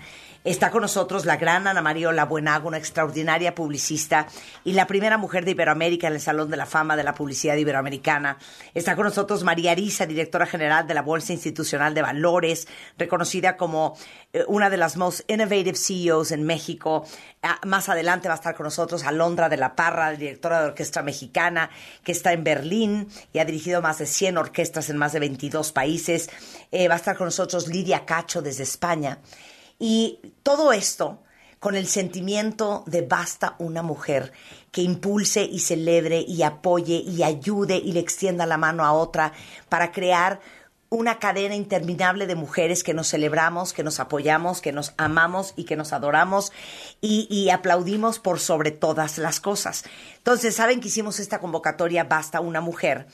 Está con nosotros la gran Ana Mariola Buenago, una extraordinaria publicista y la primera mujer de Iberoamérica en el Salón de la Fama de la Publicidad Iberoamericana. Está con nosotros María Arisa, directora general de la Bolsa Institucional de Valores, reconocida como eh, una de las most innovative CEOs en México. Ah, más adelante va a estar con nosotros Alondra de la Parra, directora de Orquesta Mexicana, que está en Berlín y ha dirigido más de 100 orquestas en más de 22 países. Eh, va a estar con nosotros Lidia Cacho desde España. Y todo esto con el sentimiento de basta una mujer que impulse y celebre y apoye y ayude y le extienda la mano a otra para crear una cadena interminable de mujeres que nos celebramos, que nos apoyamos, que nos amamos y que nos adoramos y, y, aplaudimos por sobre todas las cosas. Entonces, saben que hicimos esta convocatoria Basta una mujer,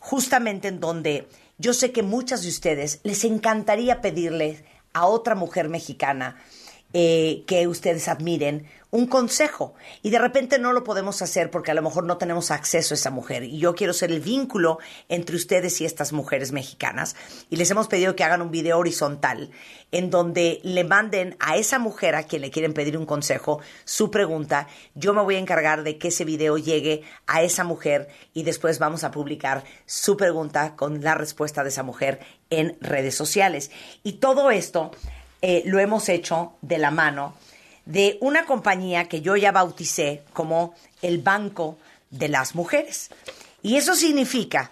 justamente en donde yo sé que muchas de ustedes les encantaría pedirle a otra mujer mexicana eh, que ustedes admiren un consejo. Y de repente no lo podemos hacer porque a lo mejor no tenemos acceso a esa mujer. Y yo quiero ser el vínculo entre ustedes y estas mujeres mexicanas. Y les hemos pedido que hagan un video horizontal en donde le manden a esa mujer a quien le quieren pedir un consejo su pregunta. Yo me voy a encargar de que ese video llegue a esa mujer y después vamos a publicar su pregunta con la respuesta de esa mujer en redes sociales. Y todo esto eh, lo hemos hecho de la mano de una compañía que yo ya bauticé como el Banco de las Mujeres. Y eso significa,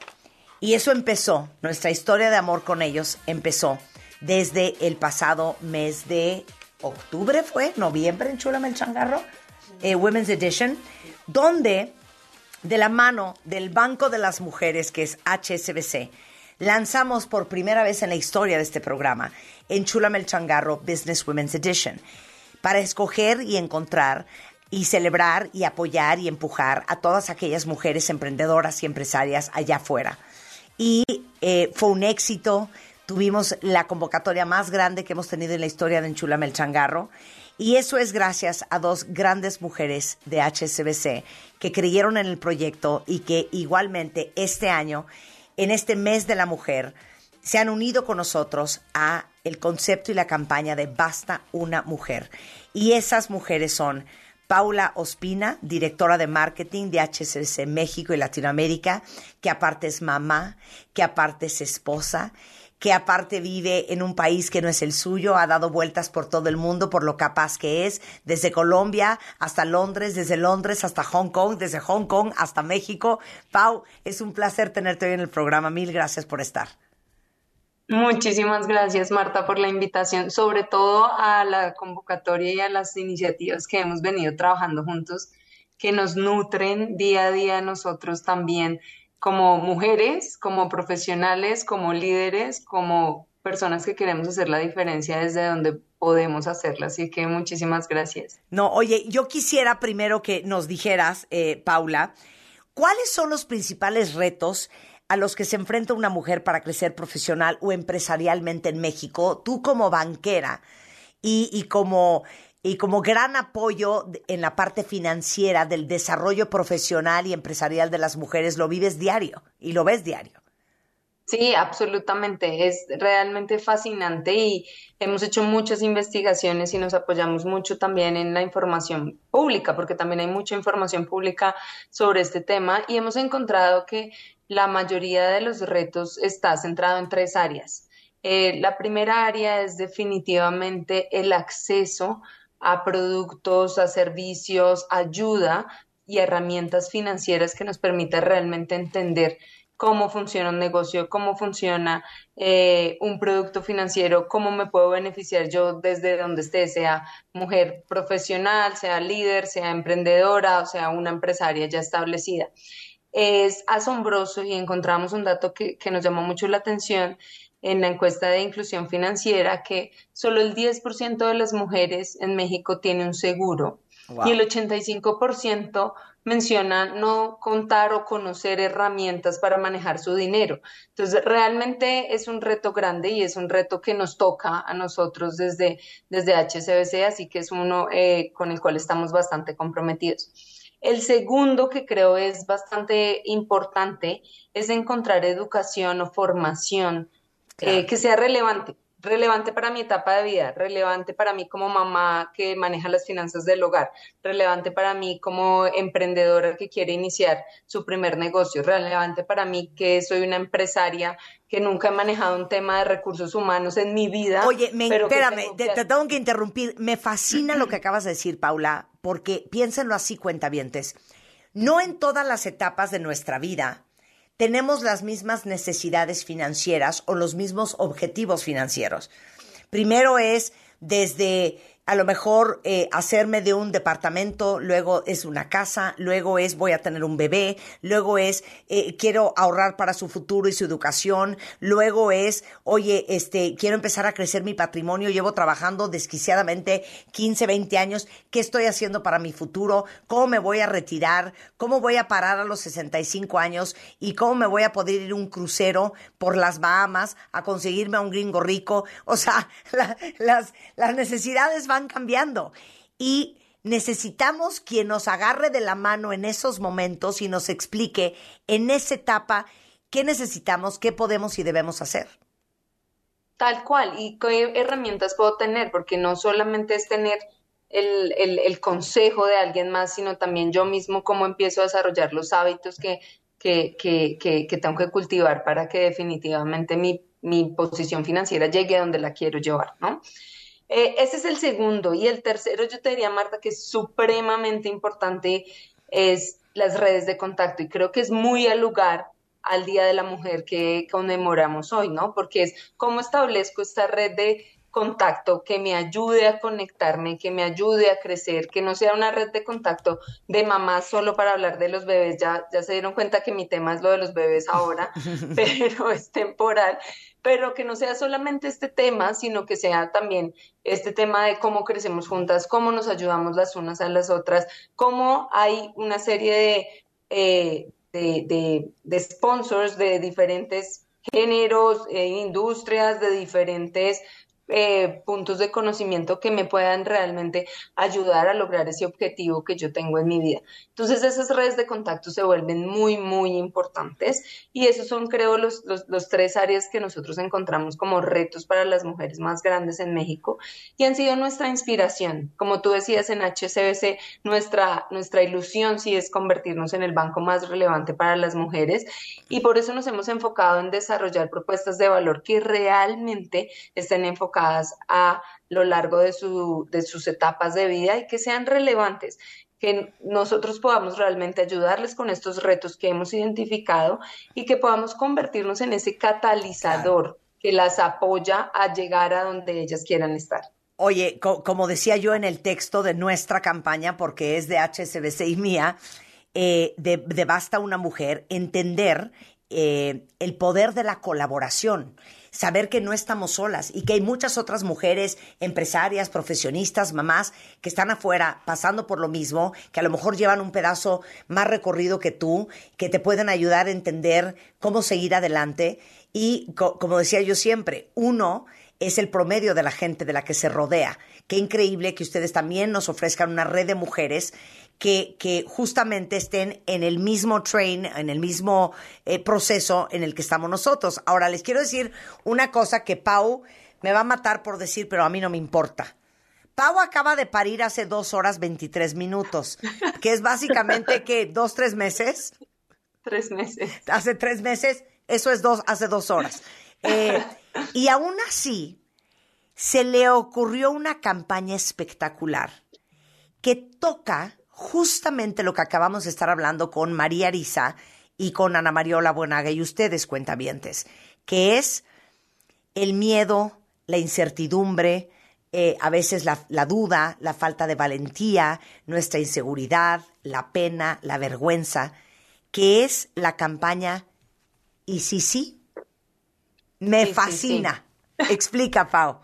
y eso empezó, nuestra historia de amor con ellos empezó desde el pasado mes de octubre fue, noviembre en Chulame el Changarro, eh, Women's Edition, donde de la mano del Banco de las Mujeres, que es HSBC, lanzamos por primera vez en la historia de este programa, en Chulame el Changarro Business Women's Edition, para escoger y encontrar y celebrar y apoyar y empujar a todas aquellas mujeres emprendedoras y empresarias allá afuera. Y eh, fue un éxito, tuvimos la convocatoria más grande que hemos tenido en la historia de Enchulame el Changarro. Y eso es gracias a dos grandes mujeres de HSBC que creyeron en el proyecto y que igualmente este año, en este mes de la mujer, se han unido con nosotros a el concepto y la campaña de Basta una mujer. Y esas mujeres son Paula Ospina, directora de marketing de HSBC México y Latinoamérica, que aparte es mamá, que aparte es esposa, que aparte vive en un país que no es el suyo, ha dado vueltas por todo el mundo por lo capaz que es, desde Colombia hasta Londres, desde Londres hasta Hong Kong, desde Hong Kong hasta México. Pau, es un placer tenerte hoy en el programa. Mil gracias por estar. Muchísimas gracias, Marta, por la invitación, sobre todo a la convocatoria y a las iniciativas que hemos venido trabajando juntos, que nos nutren día a día nosotros también como mujeres, como profesionales, como líderes, como personas que queremos hacer la diferencia desde donde podemos hacerla. Así que muchísimas gracias. No, oye, yo quisiera primero que nos dijeras, eh, Paula, ¿cuáles son los principales retos a los que se enfrenta una mujer para crecer profesional o empresarialmente en México, tú como banquera y, como, y como gran apoyo en la parte financiera del desarrollo profesional y empresarial de las mujeres, lo vives diario y lo ves diario. Sí, absolutamente. Es realmente fascinante y hemos hecho muchas investigaciones y nos apoyamos mucho también en la información pública, porque también hay mucha información pública sobre este tema y hemos encontrado que la mayoría de los retos está centrado en tres áreas. Eh, la primera área es definitivamente el acceso a productos, a servicios, ayuda y herramientas financieras que nos permita realmente entender cómo funciona un negocio, cómo funciona eh, un producto financiero, cómo me puedo beneficiar yo desde donde esté, sea mujer profesional, sea líder, sea emprendedora o sea una empresaria ya establecida. Es asombroso y encontramos un dato que, nos llamó mucho la atención en la encuesta de inclusión financiera que solo el 10% de las mujeres en México tiene un seguro y el 85% menciona no contar o conocer herramientas para manejar su dinero. Entonces, realmente es un reto grande y es un reto que nos toca a nosotros desde, desde HCBC, así que es uno eh, con el cual estamos bastante comprometidos. El segundo que creo es bastante importante es encontrar educación o formación eh, que sea relevante relevante para mi etapa de vida, relevante para mí como mamá que maneja las finanzas del hogar, relevante para mí como emprendedora que quiere iniciar su primer negocio, relevante para mí que soy una empresaria que nunca he manejado un tema de recursos humanos en mi vida. Oye, me, espérame, te, te, tengo que interrumpir. Me fascina lo que acabas de decir, Paula, porque piénsenlo así, cuentavientes. No en todas las etapas de nuestra vida tenemos las mismas necesidades financieras o los mismos objetivos financieros. Primero es desde a lo mejor eh, hacerme de un departamento, luego es una casa, luego es voy a tener un bebé, luego es eh, quiero ahorrar para su futuro y su educación, luego es, oye, este, quiero empezar a crecer mi patrimonio, llevo trabajando desquiciadamente 15, 20 años, ¿qué estoy haciendo para mi futuro? ¿Cómo me voy a retirar? ¿Cómo voy a parar a los 65 años? ¿Y cómo me voy a poder ir un crucero por las Bahamas a conseguirme a un gringo rico? O sea, las, las necesidades van cambiando y necesitamos quien nos agarre de la mano en esos momentos y nos explique en esa etapa qué necesitamos, qué podemos y debemos hacer. Tal cual, y qué herramientas puedo tener, porque no solamente es tener el, el, consejo de alguien más, sino también yo mismo cómo empiezo a desarrollar los hábitos que, que, que, que, tengo que cultivar para que definitivamente mi, mi posición financiera llegue a donde la quiero llevar, ¿no? Eh, ese es el segundo. Y el tercero, yo te diría, Marta, que es supremamente importante, es las redes de contacto. Y creo que es muy al lugar al Día de la Mujer que conmemoramos hoy, ¿no? Porque es cómo establezco esta red de contacto que me ayude a conectarme, que me ayude a crecer, que no sea una red de contacto de mamás solo para hablar de los bebés. Ya, ya se dieron cuenta que mi tema es lo de los bebés ahora, pero es temporal. Pero que no sea solamente este tema, sino que sea también este tema de cómo crecemos juntas, cómo nos ayudamos las unas a las otras, cómo hay una serie de, eh, de, de, sponsors de diferentes géneros, e industrias, de diferentes eh, puntos de conocimiento que me puedan realmente ayudar a lograr ese objetivo que yo tengo en mi vida. Entonces esas redes de contacto se vuelven muy, muy importantes y esos son, creo, los, los, tres áreas que nosotros encontramos como retos para las mujeres más grandes en México y han sido nuestra inspiración. Como tú decías en HCBC, nuestra, nuestra ilusión sí es convertirnos en el banco más relevante para las mujeres y por eso nos hemos enfocado en desarrollar propuestas de valor que realmente estén enfocadas a lo largo de, su, de sus etapas de vida y que sean relevantes, que nosotros podamos realmente ayudarles con estos retos que hemos identificado y que podamos convertirnos en ese catalizador que las apoya a llegar a donde ellas quieran estar. Oye, como decía yo en el texto de nuestra campaña, porque es de HSBC y mía, eh, de, Basta una Mujer, entender eh, el poder de la colaboración saber que no estamos solas y que hay muchas otras mujeres, empresarias, profesionistas, mamás, que están afuera pasando por lo mismo, que a lo mejor llevan un pedazo más recorrido que tú, que te pueden ayudar a entender cómo seguir adelante. Y como decía yo siempre, uno es el promedio de la gente de la que se rodea. Qué increíble que ustedes también nos ofrezcan una red de mujeres que, que justamente estén en el mismo train, en el mismo eh, proceso en el que estamos nosotros. Ahora, les quiero decir una cosa que Pau me va a matar por decir, pero a mí no me importa. Pau acaba de parir hace dos horas 23 minutos, que es básicamente que dos, tres meses. Tres meses. Hace tres meses, eso es dos, hace dos horas. Eh, y aún así, se le ocurrió una campaña espectacular que toca justamente lo que acabamos de estar hablando con María Arisa y con Ana Mariola Buenaga y ustedes, cuentavientes, que es el miedo, la incertidumbre, eh, a veces la, la, duda, la falta de valentía, nuestra inseguridad, la pena, la vergüenza, que es la campaña Y sí, sí, me fascina. Explica, Pau.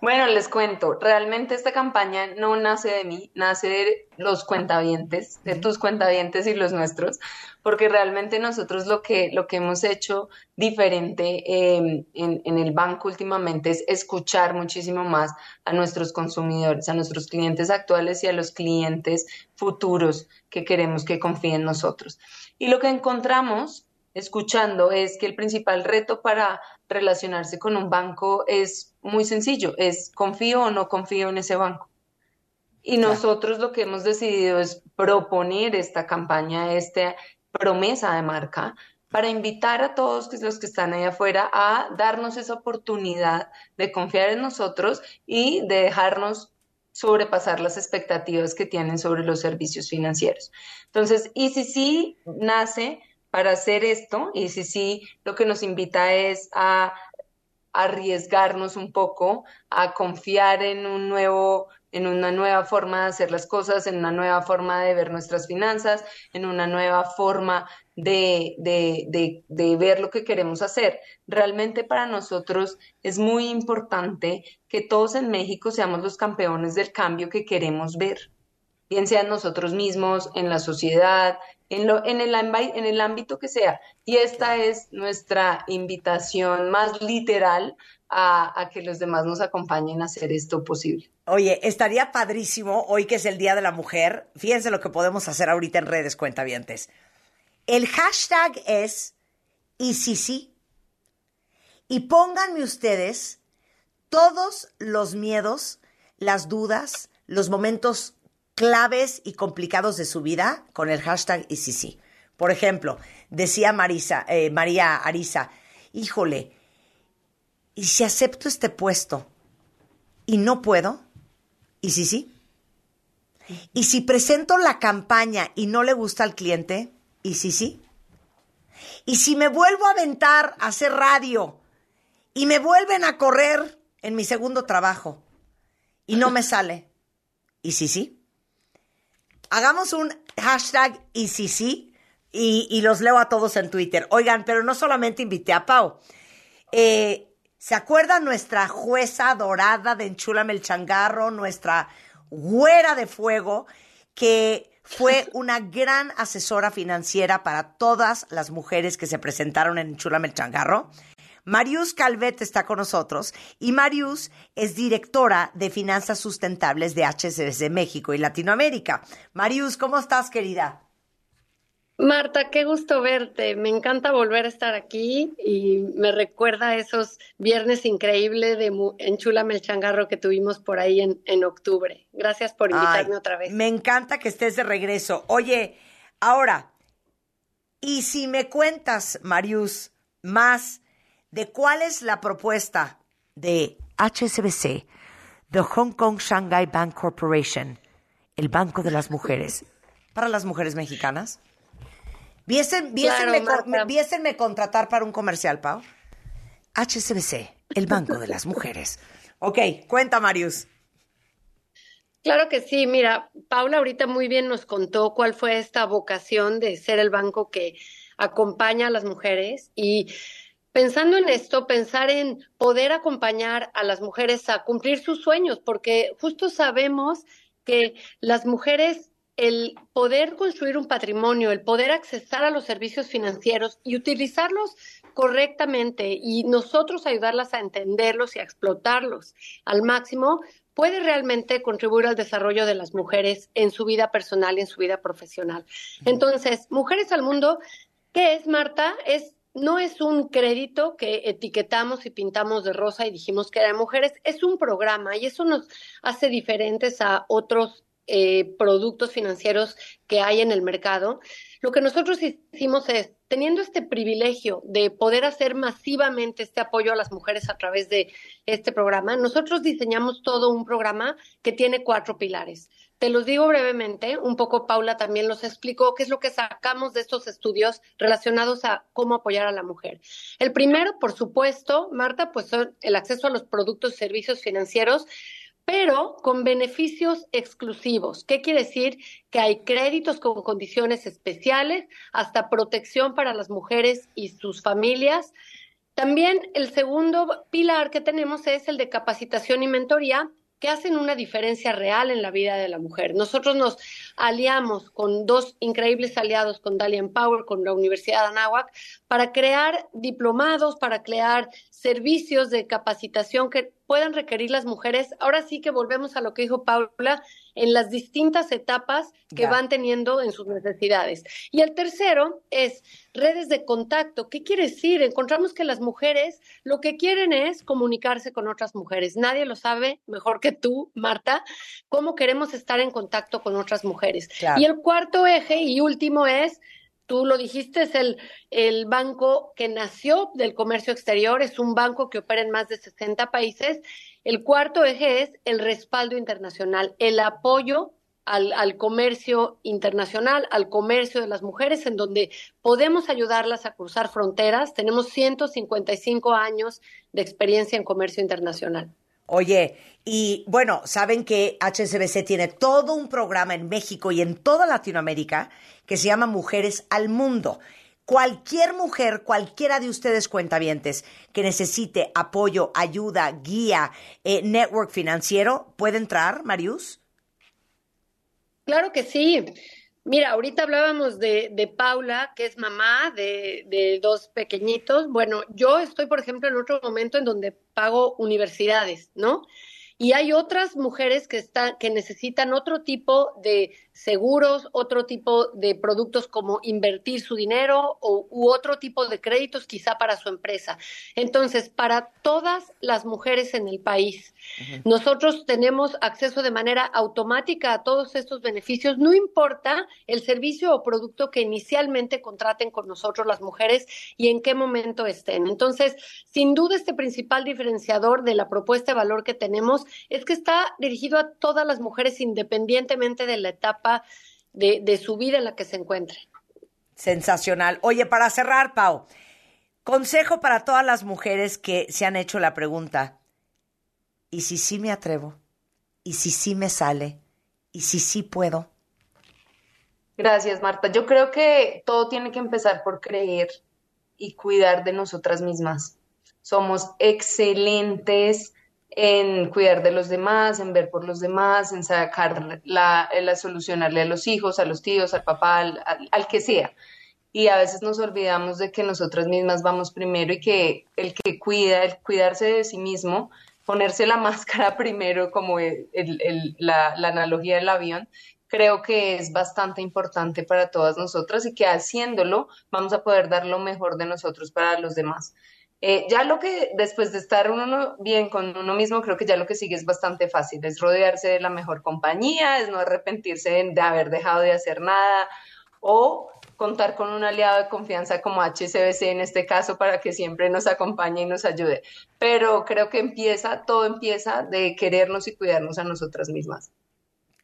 Bueno, les cuento, realmente esta campaña no nace de mí, nace de los cuentavientes, de tus cuentavientes y los nuestros, porque realmente nosotros lo que, lo que hemos hecho diferente em, en, en el banco últimamente es escuchar muchísimo más a nuestros consumidores, a nuestros clientes actuales y a los clientes futuros que queremos que confíen en nosotros. Y lo que encontramos escuchando es que el principal reto para relacionarse con un banco es muy sencillo, es confío o no confío en ese banco. Y nosotros lo que hemos decidido es proponer esta campaña, esta promesa de marca, para invitar a todos los que están ahí afuera a darnos esa oportunidad de confiar en nosotros y de dejarnos sobrepasar las expectativas que tienen sobre los servicios financieros. Entonces, y si sí nace para hacer esto, y si sí, lo que nos invita es a arriesgarnos un poco, a confiar en un nuevo en una nueva forma de hacer las cosas, en una nueva forma de ver nuestras finanzas, en una nueva forma de, de, de, ver lo que queremos hacer. Realmente para nosotros es muy importante que todos en México seamos los campeones del cambio que queremos ver, bien sean nosotros mismos, en la sociedad, en, lo, en, el, en el ámbito que sea. Y esta es nuestra invitación más literal a, a, que los demás nos acompañen a hacer esto posible. Oye, estaría padrísimo hoy que es el Día de la Mujer. Fíjense lo que podemos hacer ahorita en redes, cuentavientes. El hashtag es y sí sí. Y pónganme ustedes todos los miedos, las dudas, los momentos claves y complicados de su vida con el hashtag sí. Por ejemplo, decía Marisa, eh, María Arisa, híjole, ¿y si acepto este puesto y no puedo? ¿Y sí, sí? ¿Y si presento la campaña y no le gusta al cliente? ¿Y sí, sí? ¿Y si me vuelvo a aventar a hacer radio y me vuelven a correr? en mi segundo trabajo y no me sale. ¿Y sí, sí? Hagamos un hashtag y sí, sí y, y los leo a todos en Twitter. Oigan, pero no solamente invité a Pau. Eh, ¿Se acuerdan nuestra jueza dorada de Enchúlame el Changarro, nuestra güera de fuego, que fue una gran asesora financiera para todas las mujeres que se presentaron en Enchúlame el Changarro? Marius Calvet está con nosotros y Marius es directora de finanzas sustentables de HSBC México y Latinoamérica. Marius, ¿cómo estás, querida? Marta, qué gusto verte. Me encanta volver a estar aquí y me recuerda esos viernes increíbles de Enchúlame el Changarro que tuvimos por ahí en, en octubre. Gracias por invitarme otra vez. Me encanta que estés de regreso. Oye, ahora, y si me cuentas, Marius, más de cuál es la propuesta de HSBC, de Hong Kong Shanghai Bank Corporation, el Banco de las Mujeres, para las mujeres mexicanas. Viésenme, contratar para un comercial, Pau. HSBC, el Banco de las Mujeres. Ok, cuenta, Marius. Claro que sí, mira, Paula ahorita muy bien nos contó cuál fue esta vocación de ser el banco que acompaña a las mujeres y pensando en esto, pensar en poder acompañar a las mujeres a cumplir sus sueños, porque justo sabemos que las mujeres el poder construir un patrimonio, el poder accesar a los servicios financieros y utilizarlos correctamente y nosotros ayudarlas a entenderlos y a explotarlos al máximo, puede realmente contribuir al desarrollo de las mujeres en su vida personal y en su vida profesional. Entonces, Mujeres al Mundo, ¿qué es, Marta? Es no es un crédito que etiquetamos y pintamos de rosa y dijimos que era mujeres, es un programa y eso nos hace diferentes a otros eh, productos financieros que hay en el mercado, lo que nosotros hicimos es, teniendo este privilegio de poder hacer masivamente este apoyo a las mujeres a través de este programa, nosotros diseñamos todo un programa que tiene cuatro pilares. Te los digo brevemente, un poco Paula también los explicó qué es lo que sacamos de estos estudios relacionados a cómo apoyar a la mujer. El primero, por supuesto, Marta, pues son el acceso a los productos y servicios financieros pero con beneficios exclusivos. ¿Qué quiere decir? Que hay créditos con condiciones especiales, hasta protección para las mujeres y sus familias. También el segundo pilar que tenemos es el de capacitación y mentoría, que hacen una diferencia real en la vida de la mujer. Nosotros nos aliamos con dos increíbles aliados, con Dalian Power, con la Universidad de Anáhuac, para crear diplomados, para crear servicios de capacitación que puedan requerir las mujeres. Ahora sí que volvemos a lo que dijo Paula, en las distintas etapas que van teniendo en sus necesidades. Y el tercero es redes de contacto. ¿Qué quiere decir? Encontramos que las mujeres lo que quieren es comunicarse con otras mujeres. Nadie lo sabe mejor que tú, Marta, cómo queremos estar en contacto con otras mujeres. Y el cuarto eje y último es tú lo dijiste, es el, el banco que nació del comercio exterior, es un banco que opera en más de 60 países. El cuarto eje es el respaldo internacional, el apoyo al, al, comercio internacional, al comercio de las mujeres, en donde podemos ayudarlas a cruzar fronteras. Tenemos 155 años de experiencia en comercio internacional. Oye, y bueno, saben que HSBC tiene todo un programa en México y en toda Latinoamérica que se llama Mujeres al Mundo. Cualquier mujer, cualquiera de ustedes cuentavientes que necesite apoyo, ayuda, guía, eh, network financiero, ¿puede entrar, Marius? Claro que sí. Mira, ahorita hablábamos de, de Paula, que es mamá de, de, dos pequeñitos. Bueno, yo estoy, por ejemplo, en otro momento en donde pago universidades, ¿no? Y hay otras mujeres que, están, que necesitan otro tipo de seguros, otro tipo de productos como invertir su dinero o, u otro tipo de créditos quizá para su empresa. Entonces, para todas las mujeres en el país, nosotros tenemos acceso de manera automática a todos estos beneficios, no importa el servicio o producto que inicialmente contraten con nosotros las mujeres y en qué momento estén. Entonces, sin duda, este principal diferenciador de la propuesta de valor que tenemos es que está dirigido a todas las mujeres independientemente de la etapa de, de su vida en la que se encuentren. Sensacional. Oye, para cerrar, Pau, consejo para todas las mujeres que se han hecho la pregunta, ¿y si sí me atrevo? ¿Y si sí me sale? ¿Y si sí puedo? Gracias, Marta. Yo creo que todo tiene que empezar por creer y cuidar de nosotras mismas. Somos excelentes en cuidar de los demás, en ver por los demás, en sacar la, la solucionarle a los hijos, a los tíos, al papá, al, al, que sea. Y a veces nos olvidamos de que nosotras mismas vamos primero y que el que cuida, el cuidarse de sí mismo, ponerse la máscara primero, como el, el, la, la analogía del avión, creo que es bastante importante para todas nosotras y que haciéndolo vamos a poder dar lo mejor de nosotros para los demás. Eh, ya lo que después de estar uno bien con uno mismo, creo que ya lo que sigue es bastante fácil, es rodearse de la mejor compañía, es no arrepentirse de, haber dejado de hacer nada o contar con un aliado de confianza como HCBC en este caso para que siempre nos acompañe y nos ayude. Pero creo que empieza, todo empieza de querernos y cuidarnos a nosotras mismas.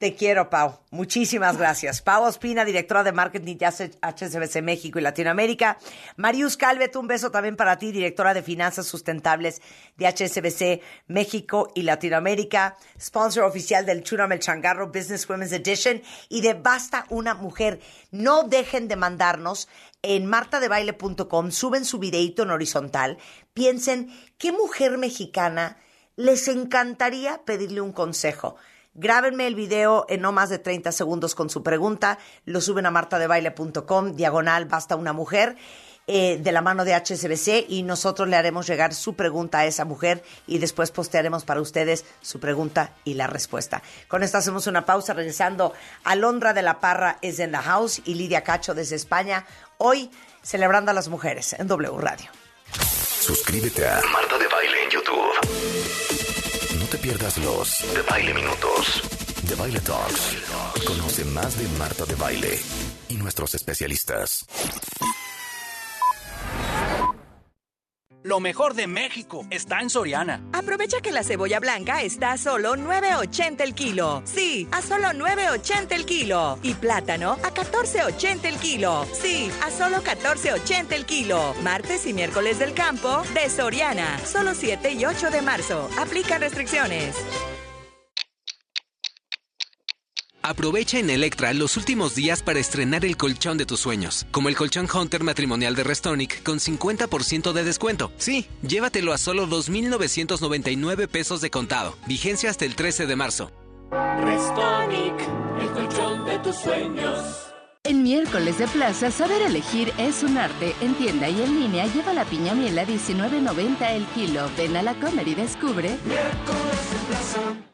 Te quiero, Pau. Muchísimas gracias. Pau Ospina, directora de marketing de HSBC México y Latinoamérica. Marius Calvet, un beso también para ti, directora de finanzas sustentables de HSBC México y Latinoamérica. Sponsor oficial del Chunamel Changarro Business Women's Edition y de Basta una Mujer. No dejen de mandarnos en martadebaile.com, suben su videito en horizontal. Piensen, ¿qué mujer mexicana les encantaría pedirle un consejo? Grábenme el video en no más de 30 segundos con su pregunta, lo suben a martadebaile.com, diagonal, basta una mujer. Eh, de la mano de HSBC y nosotros le haremos llegar su pregunta a esa mujer y después postearemos para ustedes su pregunta y la respuesta. Con esto hacemos una pausa regresando. Alondra de la Parra es en la house y Lidia Cacho desde España. Hoy celebrando a las mujeres en W Radio. Suscríbete a Marta de Baile en YouTube. Pierdas los de Baile Minutos, de Baile Talks. Conoce más de Marta de Baile y nuestros especialistas. Lo mejor de México está en Soriana. Aprovecha que la cebolla blanca está a solo 9.80 el kilo. Sí, a solo 9.80 el kilo. Y plátano a 14.80 el kilo. Sí, a solo 14.80 el kilo. Martes y miércoles del campo de Soriana. Solo 7 y 8 de marzo. Aplican restricciones. Aprovecha en Electra los últimos días para estrenar el colchón de tus sueños, como el colchón Hunter matrimonial de Restonic con 50% de descuento. Sí, llévatelo a solo 2.999 pesos de contado. Vigencia hasta el 13 de marzo. Restonic, el colchón de tus sueños. En miércoles de plaza, saber elegir es un arte. En tienda y en línea lleva la piña miel a 19.90 el kilo. Ven a la comer y descubre. Miércoles de plaza.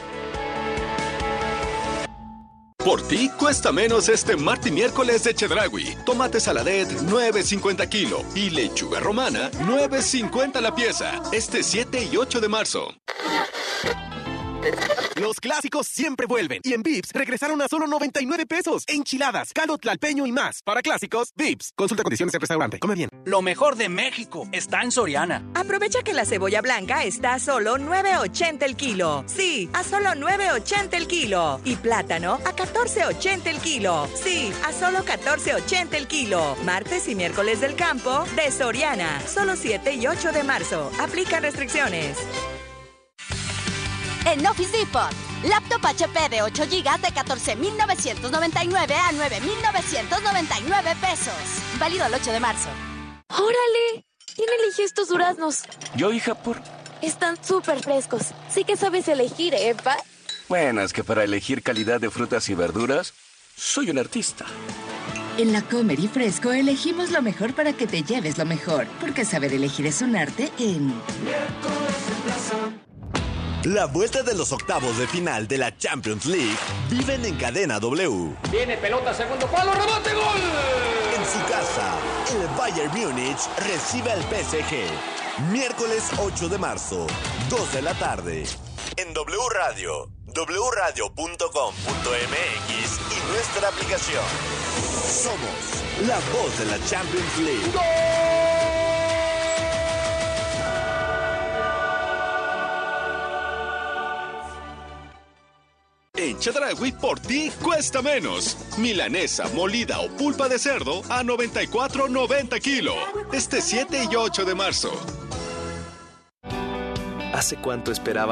Por ti cuesta menos este martes y miércoles de Chedragui. Tomate saladet 9.50 kilo y lechuga romana 9.50 la pieza. Este 7 y 8 de marzo. Los clásicos siempre vuelven. Y en Vips regresaron a solo 99 pesos. Enchiladas, caldo tlalpeño y más. Para clásicos, Vips. Consulta condiciones del restaurante. Come bien. Lo mejor de México está en Soriana. Aprovecha que la cebolla blanca está a solo 9.80 el kilo. Sí, a solo 9.80 el kilo. Y plátano a 14.80 el kilo. Sí, a solo 14.80 el kilo. Martes y miércoles del campo de Soriana. Solo 7 y 8 de marzo. Aplica restricciones. En Office Depot, laptop HP de 8 GB de 14.999 a 9.999 pesos. Válido el 8 de marzo. ¡Órale! ¿Quién eligió estos duraznos? Yo, hija, por... Están súper frescos. Sí que sabes elegir, ¿eh, pa? Bueno, es que para elegir calidad de frutas y verduras, soy un artista. En la Comer y Fresco elegimos lo mejor para que te lleves lo mejor, porque saber elegir es un arte en... La vuelta de los octavos de final de la Champions League viven en cadena W. Viene pelota, segundo palo, rebote, gol. En su casa, el Bayern Múnich recibe al PSG. Miércoles 8 de marzo, 2 de la tarde. En W Radio, wradio.com.mx y nuestra aplicación. Somos la voz de la Champions League. En Chedragui por ti cuesta menos. Milanesa, molida o pulpa de cerdo a 94.90 kilo. Este 7 y 8 de marzo. ¿Hace cuánto esperabas